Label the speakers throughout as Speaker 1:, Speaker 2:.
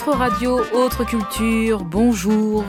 Speaker 1: Autre radio, autre culture, bonjour.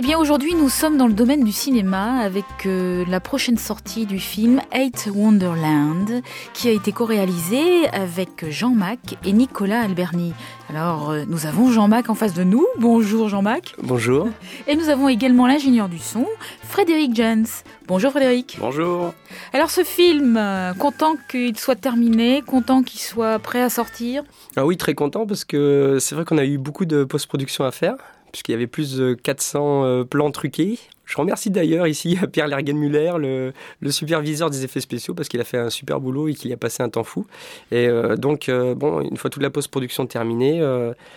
Speaker 1: Eh bien aujourd'hui nous sommes dans le domaine du cinéma avec euh, la prochaine sortie du film Eight Wonderland qui a été co-réalisé avec Jean-Mac et Nicolas Alberni. Alors euh, nous avons Jean-Mac en face de nous. Bonjour Jean-Mac.
Speaker 2: Bonjour.
Speaker 1: Et nous avons également l'ingénieur du son, Frédéric Jens. Bonjour Frédéric.
Speaker 2: Bonjour.
Speaker 1: Alors ce film, euh, content qu'il soit terminé, content qu'il soit prêt à sortir?
Speaker 2: Ah oui, très content parce que c'est vrai qu'on a eu beaucoup de post-production à faire puisqu'il y avait plus de 400 euh, plans truqués. Je remercie d'ailleurs ici Pierre Lergenmuller, le, le superviseur des effets spéciaux, parce qu'il a fait un super boulot et qu'il y a passé un temps fou. Et euh, donc, euh, bon, une fois toute la post-production terminée,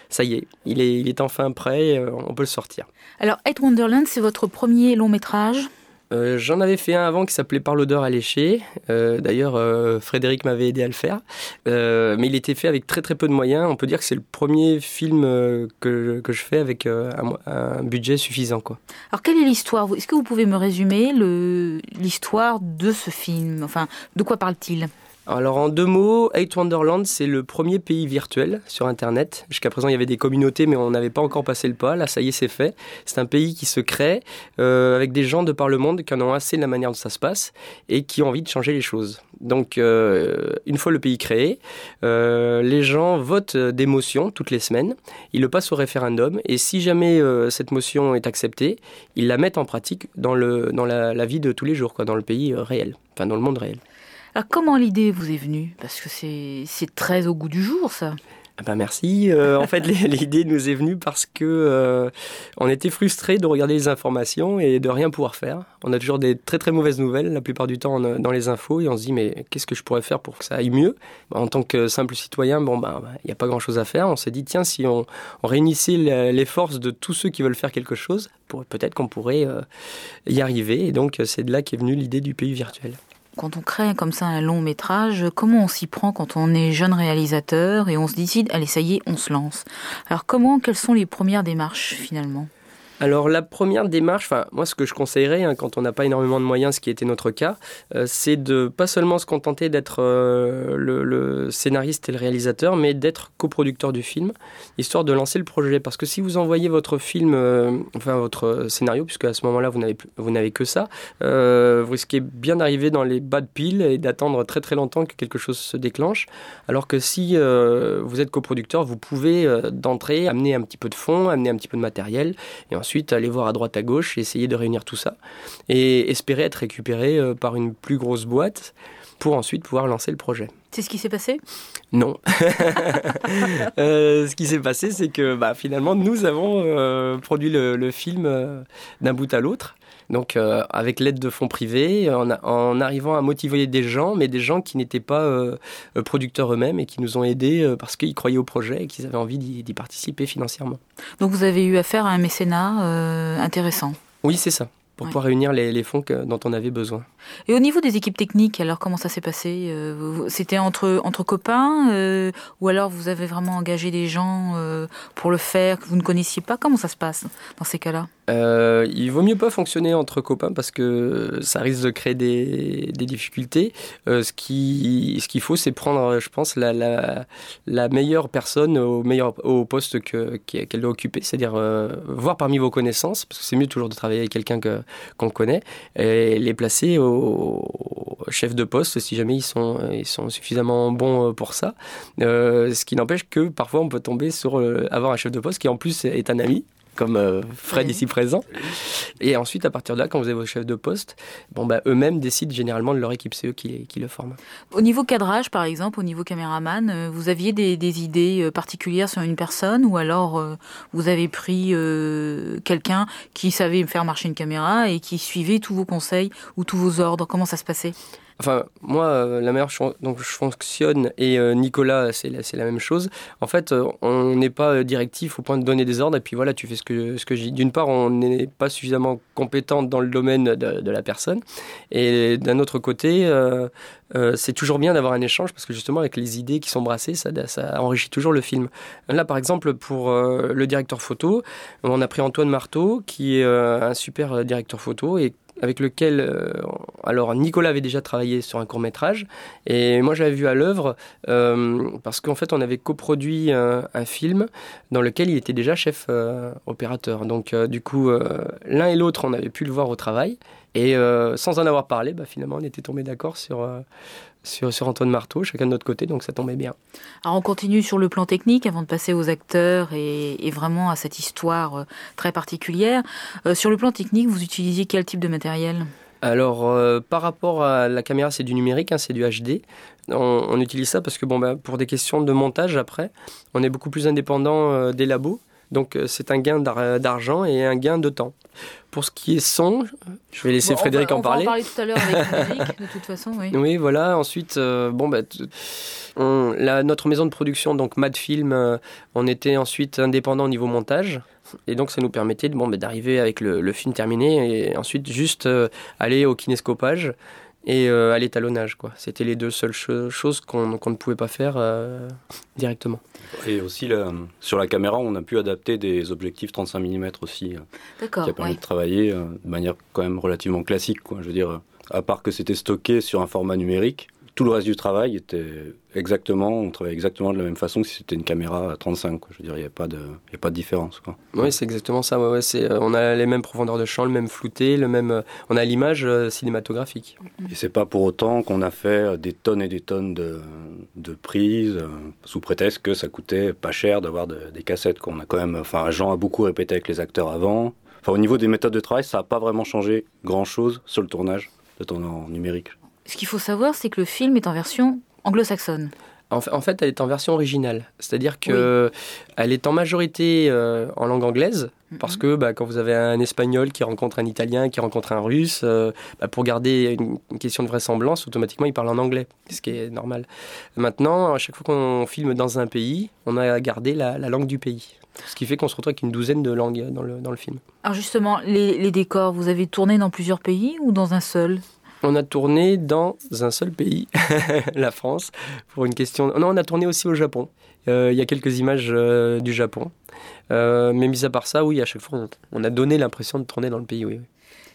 Speaker 2: ça y est il, est, enfin prêt, on peut le sortir.
Speaker 1: Alors, Eight Wonderland, c'est votre premier long métrage?
Speaker 2: Euh, j'en avais fait un avant qui s'appelait Par l'odeur alléchée. Euh, D'ailleurs, euh, Frédéric m'avait aidé à le faire. Mais il était fait avec très très peu de moyens. On peut dire que c'est le premier film que, que, je fais avec un, budget suffisant.
Speaker 1: Alors, quelle est l'histoire? Est-ce que vous pouvez me résumer l'histoire de ce film? Enfin, de quoi parle-t-il?
Speaker 2: Alors en deux mots, Eight Wonderland, c'est le premier pays virtuel sur Internet. Jusqu'à présent, il y avait des communautés, mais on n'avait pas encore passé le pas. Là, ça y est, c'est fait. C'est un pays qui se crée euh, avec des gens de par le monde qui en ont assez de la manière dont ça se passe et qui ont envie de changer les choses. Donc, euh, une fois le pays créé, euh, les gens votent des motions toutes les semaines. Ils le passent au référendum et si jamais cette motion est acceptée, ils la mettent en pratique dans, le, dans la, la vie de tous les jours, quoi, dans le pays réel, enfin dans le monde réel.
Speaker 1: Alors comment l'idée vous est venue? Parce que c'est très au goût du jour ça.
Speaker 2: Ah ben merci. Euh, en fait, l'idée nous est venue parce que euh, on était frustrés de regarder les informations et de rien pouvoir faire. On a toujours des très très mauvaises nouvelles la plupart du temps dans les infos et on se dit mais qu'est-ce que je pourrais faire pour que ça aille mieux? En tant que simple citoyen, bon ben il n'y a pas grand chose à faire. On s'est dit tiens si on, on réunissait les forces de tous ceux qui veulent faire quelque chose, peut-être qu'on pourrait euh, y arriver. Et donc c'est de là qu'est venue l'idée du pays virtuel
Speaker 1: quand on crée comme ça un long métrage, comment on s'y prend quand on est jeune réalisateur et on se décide, allez, ça y est, on se lance. Alors comment, quelles sont les premières démarches finalement?
Speaker 2: Alors la première démarche, moi ce que je conseillerais hein, quand on n'a pas énormément de moyens, ce qui était notre cas, euh, c'est de pas seulement se contenter d'être euh, le, scénariste et le réalisateur, mais d'être coproducteur du film, histoire de lancer le projet. Parce que si vous envoyez votre film, euh, enfin votre scénario, puisque à ce moment-là vous n'avez vous n'avez que ça, vous risquez bien d'arriver dans les bas de pile et d'attendre très très longtemps que quelque chose se déclenche. Alors que si vous êtes coproducteur, vous pouvez d'entrée amener un petit peu de fonds, amener un petit peu de matériel, et ensuite ensuite aller voir à droite à gauche, essayer de réunir tout ça et espérer être récupéré euh, par une plus grosse boîte pour ensuite pouvoir lancer le projet.
Speaker 1: C'est ce qui s'est passé?
Speaker 2: Non. euh, ce qui s'est passé, c'est que bah, finalement, nous avons euh, produit le, le film euh, d'un bout à l'autre. Donc, euh, avec l'aide de fonds privés, en, en, arrivant à motiver des gens, mais des gens qui n'étaient pas euh, producteurs eux-mêmes et qui nous ont aidés euh, parce qu'ils croyaient au projet et qu'ils avaient envie d'y participer financièrement.
Speaker 1: Donc, vous avez eu affaire à un mécénat euh, intéressant
Speaker 2: Oui, c'est ça pour ouais. pouvoir réunir les, les fonds que, dont on avait besoin.
Speaker 1: Et au niveau des équipes techniques, alors comment ça s'est passé euh, C'était entre, entre copains euh, ou alors vous avez vraiment engagé des gens euh, pour le faire que vous ne connaissiez pas? Comment ça se passe dans ces cas-là?
Speaker 2: Euh, il vaut mieux pas fonctionner entre copains parce que ça risque de créer des, difficultés. Euh, ce qu'il ce qu'il faut, c'est prendre, je pense, la, meilleure personne au, meilleur, poste qu'elle qu doit occuper, c'est-à-dire euh, voir parmi vos connaissances, parce que c'est mieux toujours de travailler avec quelqu'un qu'on qu connaît, et les placer au chef de poste si jamais ils sont, suffisamment bons pour ça. Ce qui n'empêche que parfois on peut tomber sur avoir un chef de poste qui en plus est un ami comme euh, Fred oui. ici présent. Et ensuite, à partir de là, quand vous avez vos chefs de poste, bon, bah, eux-mêmes décident généralement de leur équipe, c'est eux qui, qui, le forment.
Speaker 1: Au niveau cadrage, par exemple, au niveau caméraman, euh, vous aviez des, des, idées euh, particulières sur une personne ou alors euh, vous avez pris euh, quelqu'un qui savait faire marcher une caméra et qui suivait tous vos conseils ou tous vos ordres? Comment ça se passait?
Speaker 2: Enfin, moi, euh, la meilleure donc je fonctionne et euh, Nicolas, c'est la, même chose. En fait, euh, on n'est pas directif au point de donner des ordres et puis voilà, tu fais ce que, ce que je. D'une part, on n'est pas suffisamment compétent dans le domaine de, la personne. Et d'un autre côté, c'est toujours bien d'avoir un échange parce que justement, avec les idées qui sont brassées, ça, ça enrichit toujours le film. Là, par exemple, pour le directeur photo, on a pris Antoine Marteau, qui est un super directeur photo et avec lequel, alors Nicolas avait déjà travaillé sur un court métrage, et moi j'avais vu à l'œuvre parce qu'en fait on avait coproduit un, film dans lequel il était déjà chef opérateur. Donc du coup, l'un et l'autre, on avait pu le voir au travail. Et sans en avoir parlé, bah, finalement, on était tombé d'accord sur, sur, sur, Antoine Marteau, chacun de notre côté, donc ça tombait bien.
Speaker 1: Alors on continue sur le plan technique avant de passer aux acteurs et, vraiment à cette histoire euh, très particulière. Euh, sur le plan technique, vous utilisiez quel type de matériel?
Speaker 2: Alors, euh, par rapport à la caméra, c'est du numérique, hein, c'est du HD. On, utilise ça parce que, bon, bah, pour des questions de montage, après, on est beaucoup plus indépendant des labos. Donc, c'est un gain d'argent et un gain de temps. Pour ce qui est son, je vais laisser Frédéric en parler.
Speaker 1: On va en parler tout à l'heure avec Frédéric, de toute façon, oui.
Speaker 2: Oui, voilà. Ensuite, euh, bon, bah, on, la, notre maison de production, donc Madfilm, euh, on était ensuite indépendant au niveau montage. Et donc, ça nous permettait bon, bah, d'arriver avec le, film terminé et ensuite juste euh, aller au kinescopage et à l'étalonnage. C'était les deux seules choses qu'on ne pouvait pas faire directement.
Speaker 3: Et aussi, sur la caméra, on a pu adapter des objectifs 35 mm aussi. Euh. Qui a permis de travailler euh, de manière quand même relativement classique. Quoi. Je veux dire, euh, à part que c'était stocké sur un format numérique, tout le reste du travail était exactement, on travaillait exactement de la même façon que si c'était une caméra à 35. Quoi. Je veux dire, il n'y a, pas de, a pas de différence. Quoi.
Speaker 2: Oui, c'est exactement ça. Ouais, ouais, c'est, on a les mêmes profondeurs de champ, le même flouté, le même, on a l'image cinématographique.
Speaker 3: Et c'est pas pour autant qu'on a fait des tonnes et des tonnes de, de prises, sous prétexte que ça coûtait pas cher d'avoir des cassettes. Qu'on a quand même, enfin, Jean a beaucoup répété avec les acteurs avant. Enfin, au niveau des méthodes de travail, ça n'a pas vraiment changé grand-chose sur le tournage, de tournage en numérique.
Speaker 1: Ce qu'il faut savoir, c'est que le film est en version anglo-saxonne.
Speaker 2: En fait, elle est en version originale, c'est-à-dire que elle est en majorité euh, en langue anglaise, parce que bah, quand vous avez un espagnol qui rencontre un italien, qui rencontre un russe, euh, bah, pour garder une, question de vraisemblance, automatiquement il parle en anglais, ce qui est normal. Maintenant, à chaque fois qu'on filme dans un pays, on a gardé la, langue du pays. Ce qui fait qu'on se retrouve avec une douzaine de langues dans le, dans le film.
Speaker 1: Alors justement, les décors, vous avez tourné dans plusieurs pays ou dans un seul?
Speaker 2: On a tourné dans un seul pays, la France, pour une question. Non, on a tourné aussi au Japon. Euh, il y a quelques images euh, du Japon. Euh, mais mis à part ça, oui, à chaque fois, on a donné l'impression de tourner dans le pays, oui.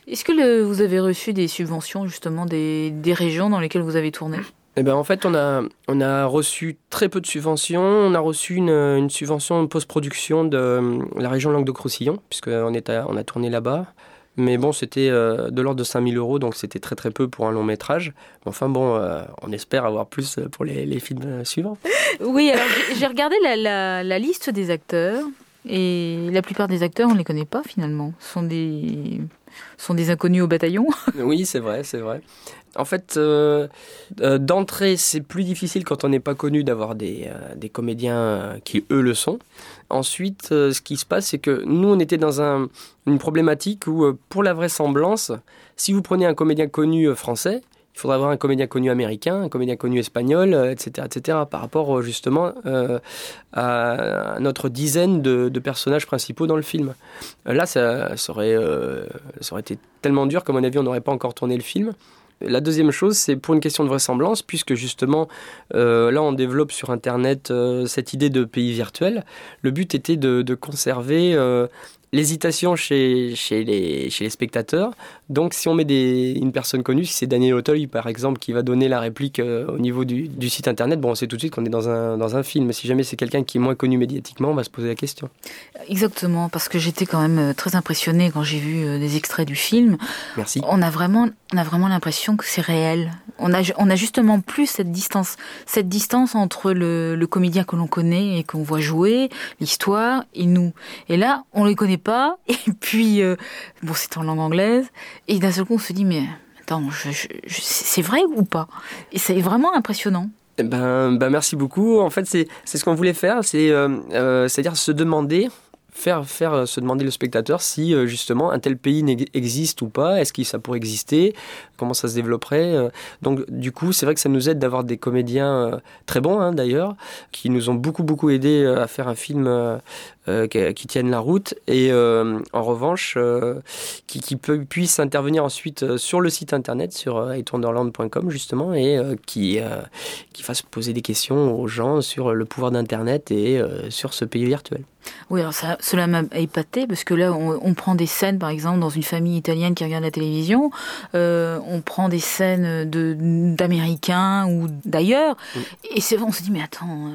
Speaker 1: Est-ce que vous avez reçu des subventions justement des, régions dans lesquelles vous avez tourné?
Speaker 2: Eh ben, en fait, on a, on a reçu très peu de subventions. On a reçu une, une subvention post-production de la région Languedoc-Roussillon, puisqu'on on a tourné là-bas. Mais bon, c'était euh, de l'ordre de 5000 euros, donc c'était très très peu pour un long métrage. Enfin bon, euh, on espère avoir plus pour les, films suivants.
Speaker 1: Oui, alors j'ai regardé la, la, liste des acteurs, et la plupart des acteurs, on ne les connaît pas finalement. Ce sont des, sont des inconnus au bataillon.
Speaker 2: Oui, c'est vrai, c'est vrai. En fait, euh, d'entrée, c'est plus difficile quand on n'est pas connu d'avoir des, des comédiens qui, eux, le sont. Ensuite, euh, ce qui se passe, c'est que nous, on était dans une problématique où, euh, pour la vraisemblance, si vous prenez un comédien connu euh, français, il faudrait avoir un comédien connu américain, un comédien connu espagnol, etc., etc., par rapport justement à notre dizaine de, personnages principaux dans le film. Là, ça, aurait, ça aurait été tellement dur qu'à mon avis, on n'aurait pas encore tourné le film. La deuxième chose, c'est pour une question de vraisemblance, puisque justement, euh, là, on développe sur Internet euh, cette idée de pays virtuel. Le but était de, conserver euh, l'hésitation chez, chez, les, chez les spectateurs. Donc, si on met des, une personne connue, si c'est Daniel Auteuil, par exemple, qui va donner la réplique euh, au niveau du, du, site internet, bon, on sait tout de suite qu'on est dans un, dans un film. Si jamais c'est quelqu'un qui est moins connu médiatiquement, on va se poser la question.
Speaker 1: Exactement, parce que j'étais quand même euh, très impressionnée quand j'ai vu euh, des extraits du film.
Speaker 2: Merci.
Speaker 1: On a vraiment, on a vraiment l'impression que c'est réel. On a, on a justement plus cette distance, cette distance entre le, le comédien que l'on connaît et qu'on voit jouer, l'histoire, et nous. Et là, on les connaît pas. Et puis, euh, bon, c'est en langue anglaise. Et d'un seul coup, on se dit, mais attends, c'est vrai ou pas? Et c'est vraiment impressionnant.
Speaker 2: Eh ben, ben, merci beaucoup. En fait, c'est ce qu'on voulait faire, c'est euh, euh, à dire se demander faire, faire se demander le spectateur si justement un tel pays existe ou pas, est-ce que ça pourrait exister, comment ça se développerait? Donc du coup, c'est vrai que ça nous aide d'avoir des comédiens très bons hein, d'ailleurs, qui nous ont beaucoup beaucoup aidé à faire un film qui, tiennent la route. Et en revanche qui, qui peut, puissent intervenir ensuite sur le site internet sur itwonderland.com justement et qui, qui fassent poser des questions aux gens sur le pouvoir d'internet et sur ce pays virtuel.
Speaker 1: Oui, alors ça, cela m'a épaté parce que là, on, prend des scènes, par exemple, dans une famille italienne qui regarde la télévision, euh, on prend des scènes d'Américains ou d'ailleurs, et c'est on se dit mais attends, euh,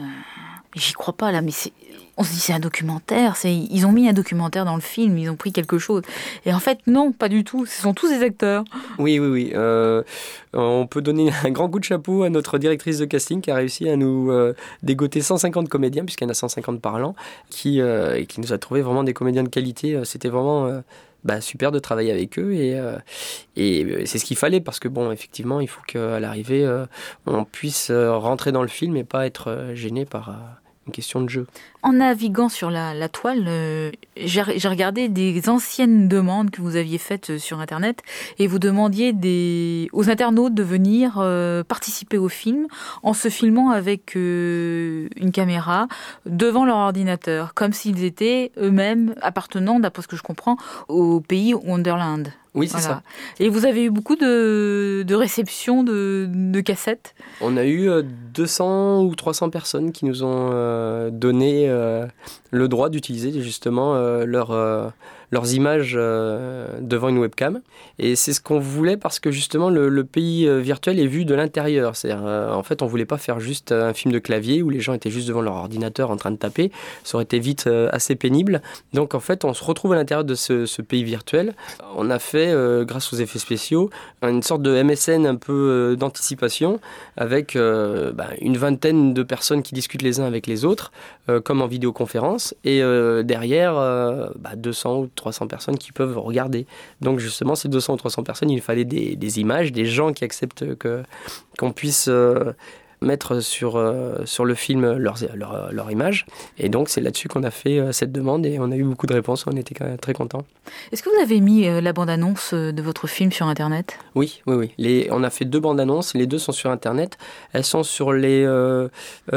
Speaker 1: j'y crois pas là, mais c'est on se dit c'est un documentaire, c'est ils ont mis un documentaire dans le film, ils ont pris quelque chose. Et en fait non, pas du tout, ce sont tous des acteurs.
Speaker 2: Oui, oui, oui. Euh, on peut donner un grand coup de chapeau à notre directrice de casting qui a réussi à nous euh, dégoter 150 comédiens, puisqu'il y en a 150 parlants, qui, euh, et qui nous a trouvé vraiment des comédiens de qualité. C'était vraiment... Bah, super de travailler avec eux et, et c'est ce qu'il fallait parce que bon effectivement il faut qu'à l'arrivée on puisse rentrer dans le film et pas être gêné par une question de jeu.
Speaker 1: En naviguant sur la, toile, euh, j'ai regardé des anciennes demandes que vous aviez faites euh, sur Internet et vous demandiez des, aux internautes de venir euh, participer au film en se filmant avec une caméra devant leur ordinateur, comme s'ils étaient eux-mêmes appartenant, d'après ce que je comprends, au pays Wonderland.
Speaker 2: Oui, c'est ça.
Speaker 1: Et vous avez eu beaucoup de, de réceptions de, de, cassettes?
Speaker 2: On a eu 200 euh, ou 300 personnes qui nous ont donné le droit d'utiliser justement leur leurs images euh, devant une webcam. Et c'est ce qu'on voulait parce que justement le, pays euh, virtuel est vu de l'intérieur. C'est-à-dire, euh, en fait, on voulait pas faire juste un film de clavier où les gens étaient juste devant leur ordinateur en train de taper. Ça aurait été vite assez pénible. Donc en fait, on se retrouve à l'intérieur de ce, pays virtuel. On a fait, grâce aux effets spéciaux, une sorte de MSN un peu d'anticipation avec bah, une vingtaine de personnes qui discutent les uns avec les autres, comme en vidéoconférence. Et derrière, bah, 200 ou 300 personnes qui peuvent regarder. Donc justement, ces 200 ou 300 personnes, il fallait des, images, des gens qui acceptent que qu'on puisse euh, mettre sur, euh, sur le film leur, leur, leur image. Et donc, c'est là-dessus qu'on a fait euh, cette demande et on a eu beaucoup de réponses. On était très contents.
Speaker 1: Est-ce que vous avez mis euh, la bande-annonce de votre film sur Internet?
Speaker 2: Oui, oui, oui. Les, on a fait deux bandes-annonces. Les deux sont sur Internet. Elles sont sur, les,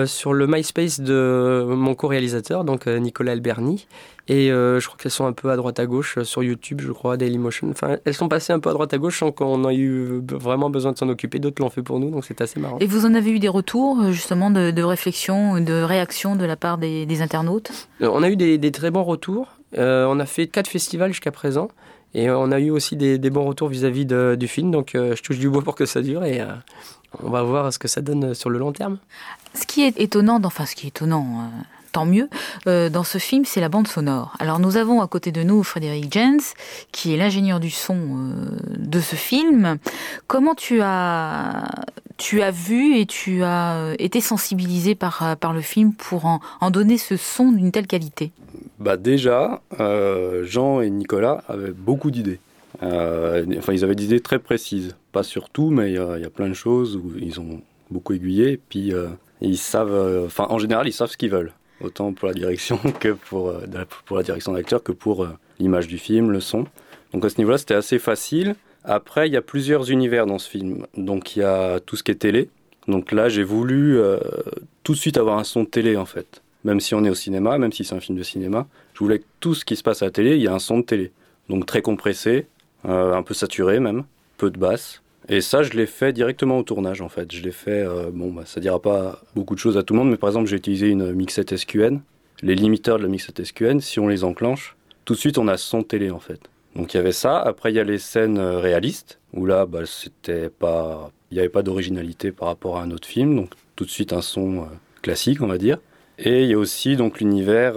Speaker 2: sur le MySpace de mon co-réalisateur, donc Nicolas Alberni. Et je crois qu'elles sont un peu à droite à gauche sur YouTube, je crois, Dailymotion. Enfin, elles sont passées un peu à droite à gauche sans qu'on ait eu vraiment besoin de s'en occuper. D'autres l'ont fait pour nous, donc c'est assez marrant.
Speaker 1: Et vous en avez eu des retours, euh, justement, de, de réflexion, de réaction de la part des, internautes?
Speaker 2: Euh, On a eu des, très bons retours. Euh, on a fait quatre festivals jusqu'à présent. Et on a eu aussi des, bons retours vis-à-vis du film. Donc je touche du bois pour que ça dure et on va voir ce que ça donne sur le long terme.
Speaker 1: Ce qui est étonnant, enfin ce qui est étonnant, tant mieux, euh, dans ce film, c'est la bande sonore. Alors nous avons à côté de nous Frédéric Jens, qui est l'ingénieur du son euh, de ce film. Comment tu as, tu as vu et tu as euh, été sensibilisé par, par le film pour en, donner ce son d'une telle qualité?
Speaker 3: Bah Déjà, Jean et Nicolas avaient beaucoup d'idées. enfin, ils avaient des idées très précises. Pas sur tout, mais il y, a plein de choses où ils ont beaucoup aiguillé. Puis ils savent, en général, ils savent ce qu'ils veulent autant pour la direction que euh, pour la direction d'acteur que pour euh, l'image du film, le son. Donc à ce niveau-là, c'était assez facile. Après, il y a plusieurs univers dans ce film. Donc il y a tout ce qui est télé. Donc là, j'ai voulu euh, tout de suite avoir un son de télé en fait. Même si on est au cinéma, même si c'est un film de cinéma, je voulais que tout ce qui se passe à la télé, il y a un son de télé. Donc très compressé, un peu saturé même, peu de basse. Et ça, je l'ai fait directement au tournage, en fait. Je l'ai fait, euh, bon, bah, ça dira pas beaucoup de choses à tout le monde, mais par exemple, j'ai utilisé une mixette SQN. Les limiteurs de la mixette SQN, si on les enclenche, tout de suite, on a son télé, en fait. Donc il y avait ça. Après, il y a les scènes euh, réalistes, où là, bah, c'était pas, il n'y avait pas d'originalité par rapport à un autre film. Donc tout de suite, un son euh, classique, on va dire. Et il y a aussi donc l'univers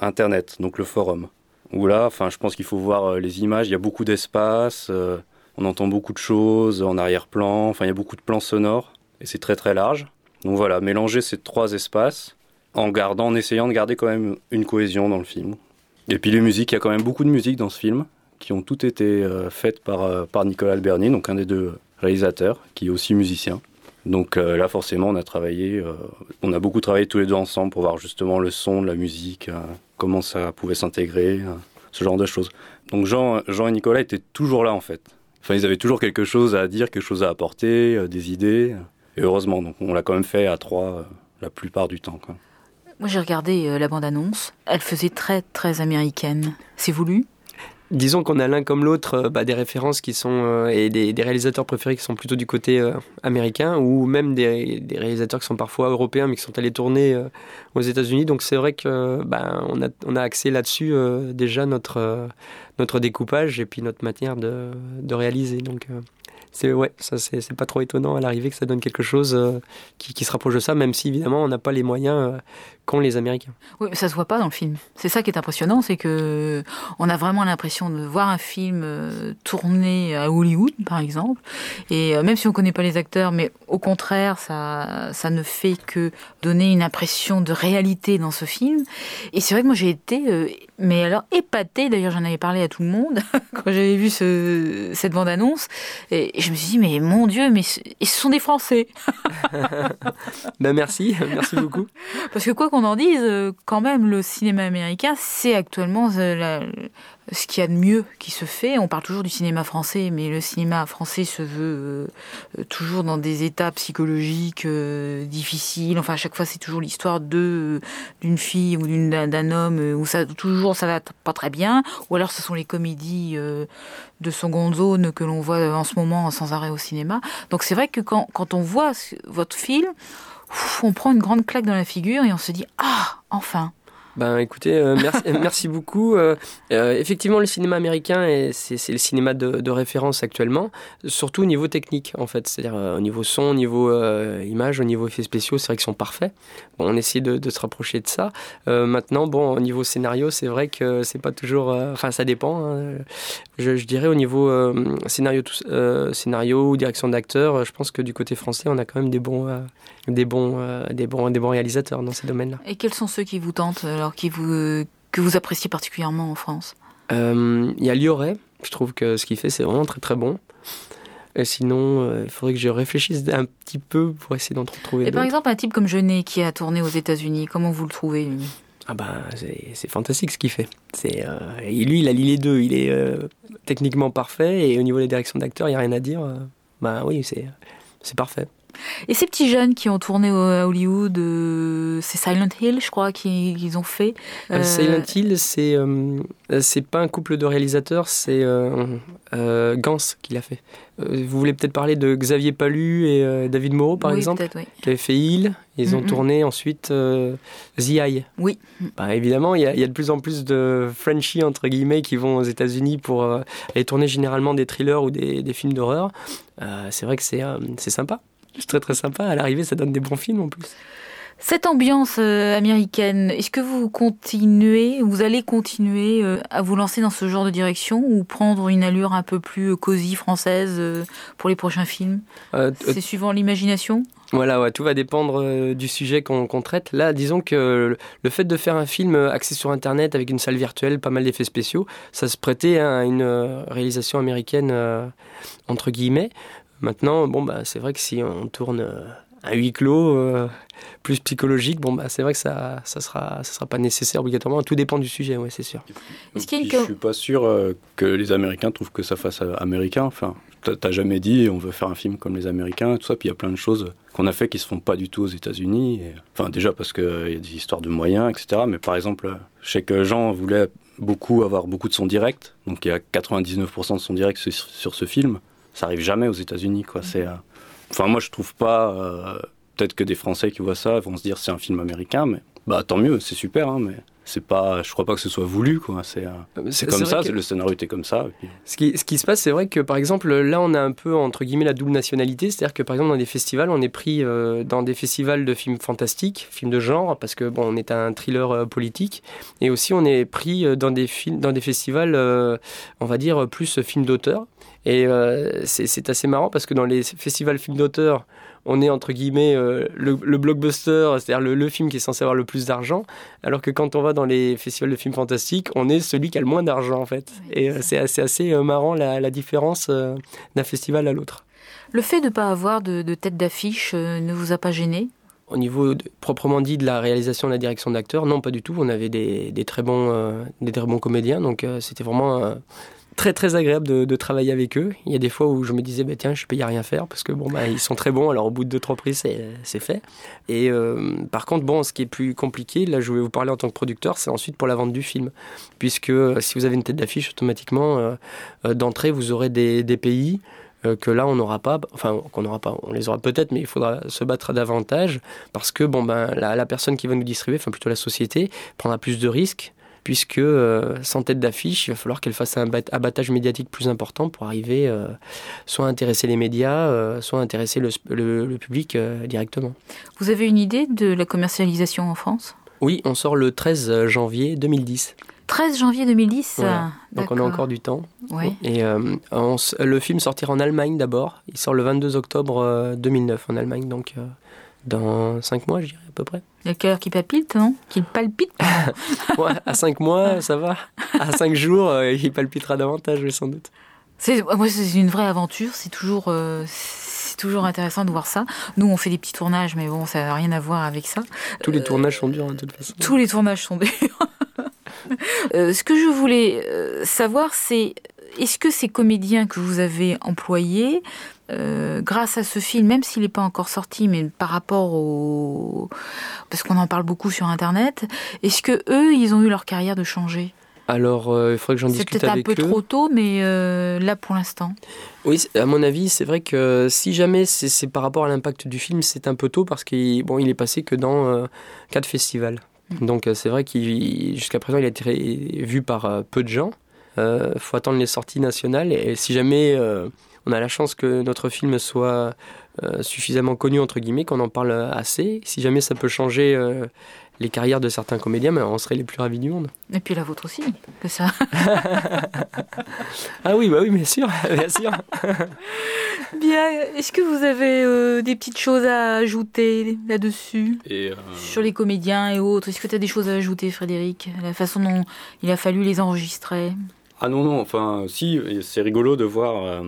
Speaker 3: Internet, donc le forum. Où là, enfin, je pense qu'il faut voir les images. Il y a beaucoup d'espace on entend beaucoup de choses en arrière-plan, enfin il y a beaucoup de plans sonores et c'est très très large. Donc voilà, mélanger ces trois espaces en gardant, en essayant de garder quand même une cohésion dans le film. Et puis les musiques, il y a quand même beaucoup de musiques dans ce film qui ont toutes été euh, faites par, euh, par Nicolas Alberni, donc un des deux réalisateurs, qui est aussi musicien. Donc euh, là, forcément, on a travaillé, on a beaucoup travaillé tous les deux ensemble pour voir justement le son la musique, comment ça pouvait s'intégrer, ce genre de choses. Donc Jean, Jean et Nicolas étaient toujours là en fait. Enfin, ils avaient toujours quelque chose à dire, quelque chose à apporter, euh, des idées. Et heureusement, donc on l'a quand même fait à trois euh, la plupart du temps.
Speaker 1: Moi j'ai regardé la bande-annonce, elle faisait très très américaine. C'est voulu?
Speaker 2: Disons qu'on a l'un comme l'autre euh, bah, des références qui sont euh, et des, réalisateurs préférés qui sont plutôt du côté euh, américain ou même des, réalisateurs qui sont parfois européens mais qui sont allés tourner aux États-Unis. Donc c'est vrai que bah, on, a, on a axé là-dessus déjà notre notre découpage et puis notre manière de, de réaliser. Donc c'est ouais, ça c'est pas trop étonnant à l'arrivée que ça donne quelque chose qui, qui, se rapproche de ça, même si évidemment on n'a pas les moyens qu'ont les Américains.
Speaker 1: Oui, mais ça se voit pas dans le film. C'est ça qui est impressionnant, c'est que on a vraiment l'impression de voir un film euh, tourné à Hollywood, par exemple. Et euh, même si on connaît pas les acteurs, mais au contraire, ça, ça ne fait que donner une impression de réalité dans ce film. Et c'est vrai que moi j'ai été, euh, mais alors épatée. D'ailleurs, j'en avais parlé à tout le monde quand j'avais vu ce, cette bande-annonce. Et je me suis dit, mais mon Dieu, mais ce sont des Français.
Speaker 2: ben merci, merci beaucoup.
Speaker 1: Parce que quoi qu'on en dise, euh, quand même, le cinéma américain, c'est actuellement euh, ce qu'il y a de mieux qui se fait. On parle toujours du cinéma français, mais le cinéma français se veut euh, toujours dans des états psychologiques difficiles. Enfin, à chaque fois, c'est toujours l'histoire d'une fille ou d'un homme où ça toujours ça va pas très bien. Ou alors, ce sont les comédies de seconde zone que l'on voit en ce moment sans arrêt au cinéma. Donc, c'est vrai que quand, quand on voit votre film, on prend une grande claque dans la figure et on se dit Ah, enfin
Speaker 2: ben écoutez, euh, merci, merci, beaucoup. Euh, euh, effectivement, le cinéma américain, c'est le cinéma de, référence actuellement, surtout au niveau technique en fait, c'est-à-dire au niveau son, au niveau image, au niveau effets spéciaux, c'est vrai qu'ils sont parfaits. Bon, on essaie de, se rapprocher de ça. maintenant, bon, au niveau scénario, c'est vrai que c'est pas toujours, enfin ça dépend. Hein. Je, je, dirais au niveau scénario, scénario ou direction d'acteur, je pense que du côté français, on a quand même des bons, des bons, des bons, des bons réalisateurs dans ces domaines-là.
Speaker 1: Et quels sont ceux qui vous tentent qui vous, que vous appréciez particulièrement en France?
Speaker 2: Euh, Il y a Lioré, je trouve que ce qu'il fait, c'est vraiment très très bon. Et sinon, euh, il faudrait que je réfléchisse un petit peu pour essayer d'en trouver.
Speaker 1: Et par exemple, un type comme Jeunet qui a tourné aux États-Unis, comment vous le trouvez
Speaker 2: ah bah, c'est fantastique ce qu'il fait. C'est euh, lui, il a lié les deux. Il est techniquement parfait et au niveau des directions d'acteurs, il n'y a rien à dire. bah oui, c'est parfait.
Speaker 1: Et ces petits jeunes qui ont tourné à Hollywood, euh, c'est Silent Hill, je crois, qu'ils ont fait.
Speaker 2: Euh, Silent Hill, c'est euh, c'est pas un couple de réalisateurs, c'est Gans qui l'a fait. vous voulez peut-être parler de Xavier Palu et David Moreau, par exemple, qui avaient fait Hill. Ils ont tourné ensuite The Eye.
Speaker 1: Oui.
Speaker 2: Bah, évidemment, il y, y, a de plus en plus de Frenchies, entre guillemets, qui vont aux États-Unis pour aller tourner généralement des thrillers ou des, des films d'horreur. c'est vrai que c'est sympa. C'est très très sympa. À l'arrivée, ça donne des bons films en plus.
Speaker 1: Cette ambiance euh, américaine, est-ce que vous continuez, vous allez continuer euh, à vous lancer dans ce genre de direction ou prendre une allure un peu plus euh, cosy française pour les prochains films C'est suivant l'imagination
Speaker 2: voilà, ouais, tout va dépendre du sujet qu'on traite. Là, disons que le fait de faire un film axé sur Internet avec une salle virtuelle, pas mal d'effets spéciaux, ça se prêtait à une réalisation américaine, entre guillemets. Maintenant, bon, bah, c'est vrai que si on tourne euh, à huis clos, euh, plus psychologique, bon, bah, c'est vrai que ça ne ça sera, ça sera pas nécessaire obligatoirement. Tout dépend du sujet, ouais, c'est sûr.
Speaker 3: Est-ce qu'il Je suis pas sûr euh, que les Américains trouvent que ça fasse américain. Enfin, t'as jamais dit on veut faire un film comme les Américains, tout ça. Puis il y a plein de choses qu'on a fait qui se font pas du tout aux États-Unis. Enfin, déjà parce qu'il y a des histoires de moyens, etc. Mais par exemple, je sais que Jean voulait beaucoup avoir beaucoup de son direct. Donc il y a 99% de son direct sur, sur ce film ça arrive jamais aux États-Unis, quoi. C'est, euh, enfin, moi, je trouve pas. Euh, peut-être que des Français qui voient ça vont se dire c'est un film américain, mais bah tant mieux, c'est super, hein, mais c'est pas je crois pas que ce soit voulu quoi c'est euh, c'est comme ça le scénario était comme ça
Speaker 2: ce qui ce qui se passe c'est vrai que par exemple là on a un peu entre guillemets la double nationalité c'est-à-dire que par exemple dans des festivals on est pris dans des festivals de films fantastiques films de genre parce que bon on est un thriller politique et aussi on est pris dans des films dans des festivals on va dire plus films d'auteur et euh, c'est assez marrant parce que dans les festivals films d'auteur, on est entre guillemets euh, le, blockbuster, c'est-à-dire le, film qui est censé avoir le plus d'argent, alors que quand on va dans les festivals de films fantastiques, on est celui qui a le moins d'argent en fait. Et euh, c'est assez, assez marrant la, différence d'un festival à l'autre.
Speaker 1: Le fait de ne pas avoir de, tête d'affiche ne vous a pas gêné?
Speaker 2: Au niveau proprement dit de la réalisation de la direction d'acteurs, non, pas du tout. On avait des, très, bons, des très bons comédiens, donc c'était vraiment très très agréable de, travailler avec eux. Il y a des fois où je me disais, bah, tiens, je peux y rien faire parce que bon, bah, ils sont très bons. Alors au bout de deux trois prises, c'est fait. Et euh, par contre, bon, ce qui est plus compliqué, là, je vais vous parler en tant que producteur, c'est ensuite pour la vente du film, puisque euh, si vous avez une tête d'affiche, automatiquement euh, d'entrée, vous aurez des, des pays que là on n'aura pas, enfin qu'on n'aura pas, on les aura peut-être, mais il faudra se battre davantage parce que bon ben la, la personne qui va nous distribuer, enfin plutôt la société, prendra plus de risques puisque euh, sans tête d'affiche, il va falloir qu'elle fasse un abattage médiatique plus important pour arriver euh, soit à intéresser les médias, euh, soit à intéresser le, public directement.
Speaker 1: Vous avez une idée de la commercialisation en France?
Speaker 2: Oui, on sort le 13 janvier 2010.
Speaker 1: 13 janvier 2010
Speaker 2: Donc on a encore du temps. Et le film sortira en Allemagne d'abord. Il sort le 22 octobre 2009 en Allemagne, donc dans 5 mois, je dirais à peu près.
Speaker 1: Le cœur qui palpite, non? Qui palpite
Speaker 2: ouais, À 5 mois, ça va. À 5 jours, euh, il palpitera davantage, sans doute.
Speaker 1: C'est, moi, c'est une vraie aventure. C'est toujours, euh, c'est toujours intéressant de voir ça. Nous, on fait des petits tournages, mais bon, ça n'a rien à voir avec ça.
Speaker 2: Tous les tournages sont durs, de toute façon.
Speaker 1: Tous les tournages sont durs. Euh, ce que je voulais savoir, c'est est-ce que ces comédiens que vous avez employés, euh, grâce à ce film, même s'il n'est pas encore sorti, mais par rapport au... parce qu'on en parle beaucoup sur Internet, est-ce que eux, ils ont eu leur carrière de changer?
Speaker 2: Alors, euh, il faudrait que j'en discute avec eux.
Speaker 1: C'est peut-être un peu trop tôt, mais euh, là pour l'instant.
Speaker 2: Oui, à mon avis, c'est vrai que si jamais c'est par rapport à l'impact du film, c'est un peu tôt parce qu'il bon, il est passé que dans quatre festivals. Mm. Donc c'est vrai qu'il jusqu'à présent, il a été vu par peu de gens. Il faut attendre les sorties nationales et si jamais on a la chance que notre film soit euh, suffisamment connu, entre guillemets, qu'on en parle assez. Si jamais ça peut changer euh, les carrières de certains comédiens, mais ben, on serait les plus ravis du monde.
Speaker 1: Et puis la vôtre aussi, que ça.
Speaker 2: ah oui, bah oui, bien sûr, bien sûr.
Speaker 1: bien, est-ce que vous avez euh, des petites choses à ajouter là-dessus? Sur les comédiens et autres, est-ce que tu as des choses à ajouter, Frédéric? La façon dont il a fallu les enregistrer?
Speaker 3: Ah non, non, enfin, si, c'est rigolo de voir euh,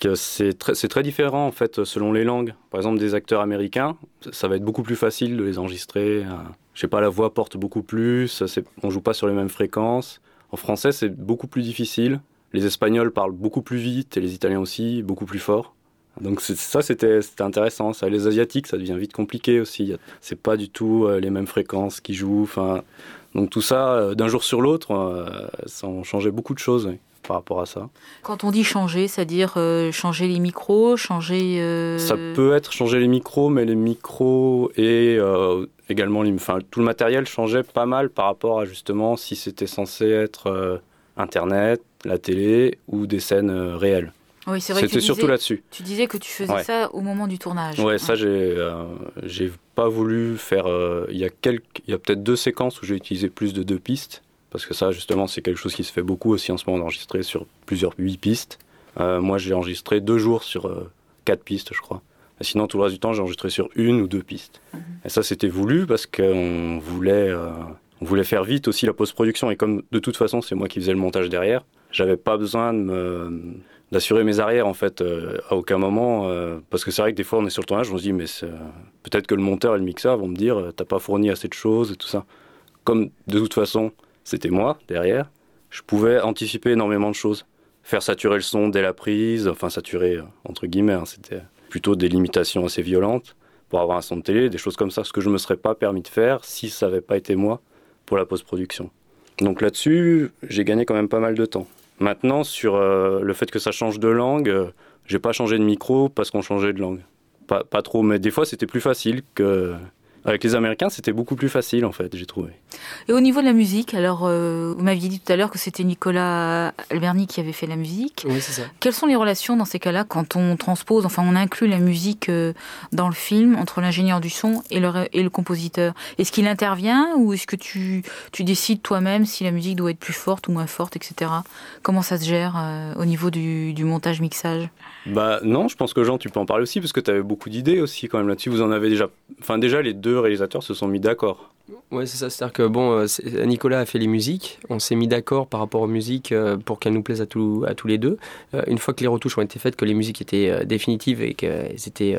Speaker 3: que c'est très, très, différent en fait selon les langues. Par exemple, des acteurs américains, ça va être beaucoup plus facile de les enregistrer. Euh, je sais pas, la voix porte beaucoup plus, on joue pas sur les mêmes fréquences. En français, c'est beaucoup plus difficile. Les Espagnols parlent beaucoup plus vite et les Italiens aussi, beaucoup plus fort. Donc ça, c'était intéressant. Ça, les Asiatiques, ça devient vite compliqué aussi. C'est pas du tout euh, les mêmes fréquences qui jouent. Enfin, donc tout ça, euh, d'un jour sur l'autre, euh, ça changé beaucoup de choses par rapport à ça.
Speaker 1: Quand on dit changer, c'est-à-dire euh, changer les micros, changer...
Speaker 3: Ça peut être changer les micros, mais les micros et également enfin, tout le matériel changeait pas mal par rapport à justement si c'était censé être Internet, la télé ou des scènes réelles.
Speaker 1: Oui, c'est vrai. C'était surtout là-dessus. Tu disais que tu faisais ça au moment du tournage.
Speaker 3: Ouais, ça j'ai euh, j'ai pas voulu faire. Euh, il y a quelques, il y a peut-être deux séquences où j'ai utilisé plus de deux pistes parce que ça justement c'est quelque chose qui se fait beaucoup aussi en ce moment d'enregistrer sur plusieurs huit pistes. Euh, moi j'ai enregistré deux jours sur quatre pistes, je crois. sinon tout le reste du temps j'ai enregistré sur une ou deux pistes. Mhm. Et ça c'était voulu parce qu'on voulait on voulait faire vite aussi la post-production et comme de toute façon c'est moi qui faisais le montage derrière, j'avais pas besoin de me d'assurer mes arrières en fait euh, à aucun moment euh, parce que c'est vrai que des fois on est sur le tournage on se dit mais peut-être que le monteur et le mixeur vont me dire euh, t'as pas fourni assez de choses et tout ça. Comme de toute façon c'était moi derrière je pouvais anticiper énormément de choses. Faire saturer le son dès la prise enfin saturer entre guillemets hein, c'était plutôt des limitations assez violentes pour avoir un son de télé des choses comme ça ce que je me serais pas permis de faire si ça n'avait pas été moi pour la post-production. Donc là-dessus j'ai gagné quand même pas mal de temps Maintenant, sur euh, le fait que ça change de langue, euh, j'ai pas changé de micro parce qu'on changeait de langue. Pas, pas trop, mais des fois c'était plus facile que avec les Américains, c'était beaucoup plus facile, en fait, j'ai trouvé.
Speaker 1: Et au niveau de la musique, alors, euh, vous m'aviez dit tout à l'heure que c'était Nicolas Alberni qui avait fait la musique.
Speaker 2: Oui, c'est ça.
Speaker 1: Quelles sont les relations dans ces cas-là quand on transpose, enfin, on inclut la musique euh, dans le film entre l'ingénieur du son et le, et le compositeur? Est-ce qu'il intervient ou est-ce que tu, tu décides toi-même si la musique doit être plus forte ou moins forte, etc. Comment ça se gère euh, au niveau du, du montage-mixage
Speaker 3: Bah non, je pense que Jean, tu peux en parler aussi parce que tu avais beaucoup d'idées aussi quand même là-dessus. Vous en avez déjà. Enfin, déjà, les deux réalisateurs se sont mis d'accord.
Speaker 2: Ouais, c'est ça. C'est-à-dire que bon, euh, Nicolas a fait les musiques. On s'est mis d'accord par rapport aux musiques euh, pour qu'elles nous plaisent à, tous à tous les deux. Euh, une fois que les retouches ont été faites, que les musiques étaient définitives et qu'elles étaient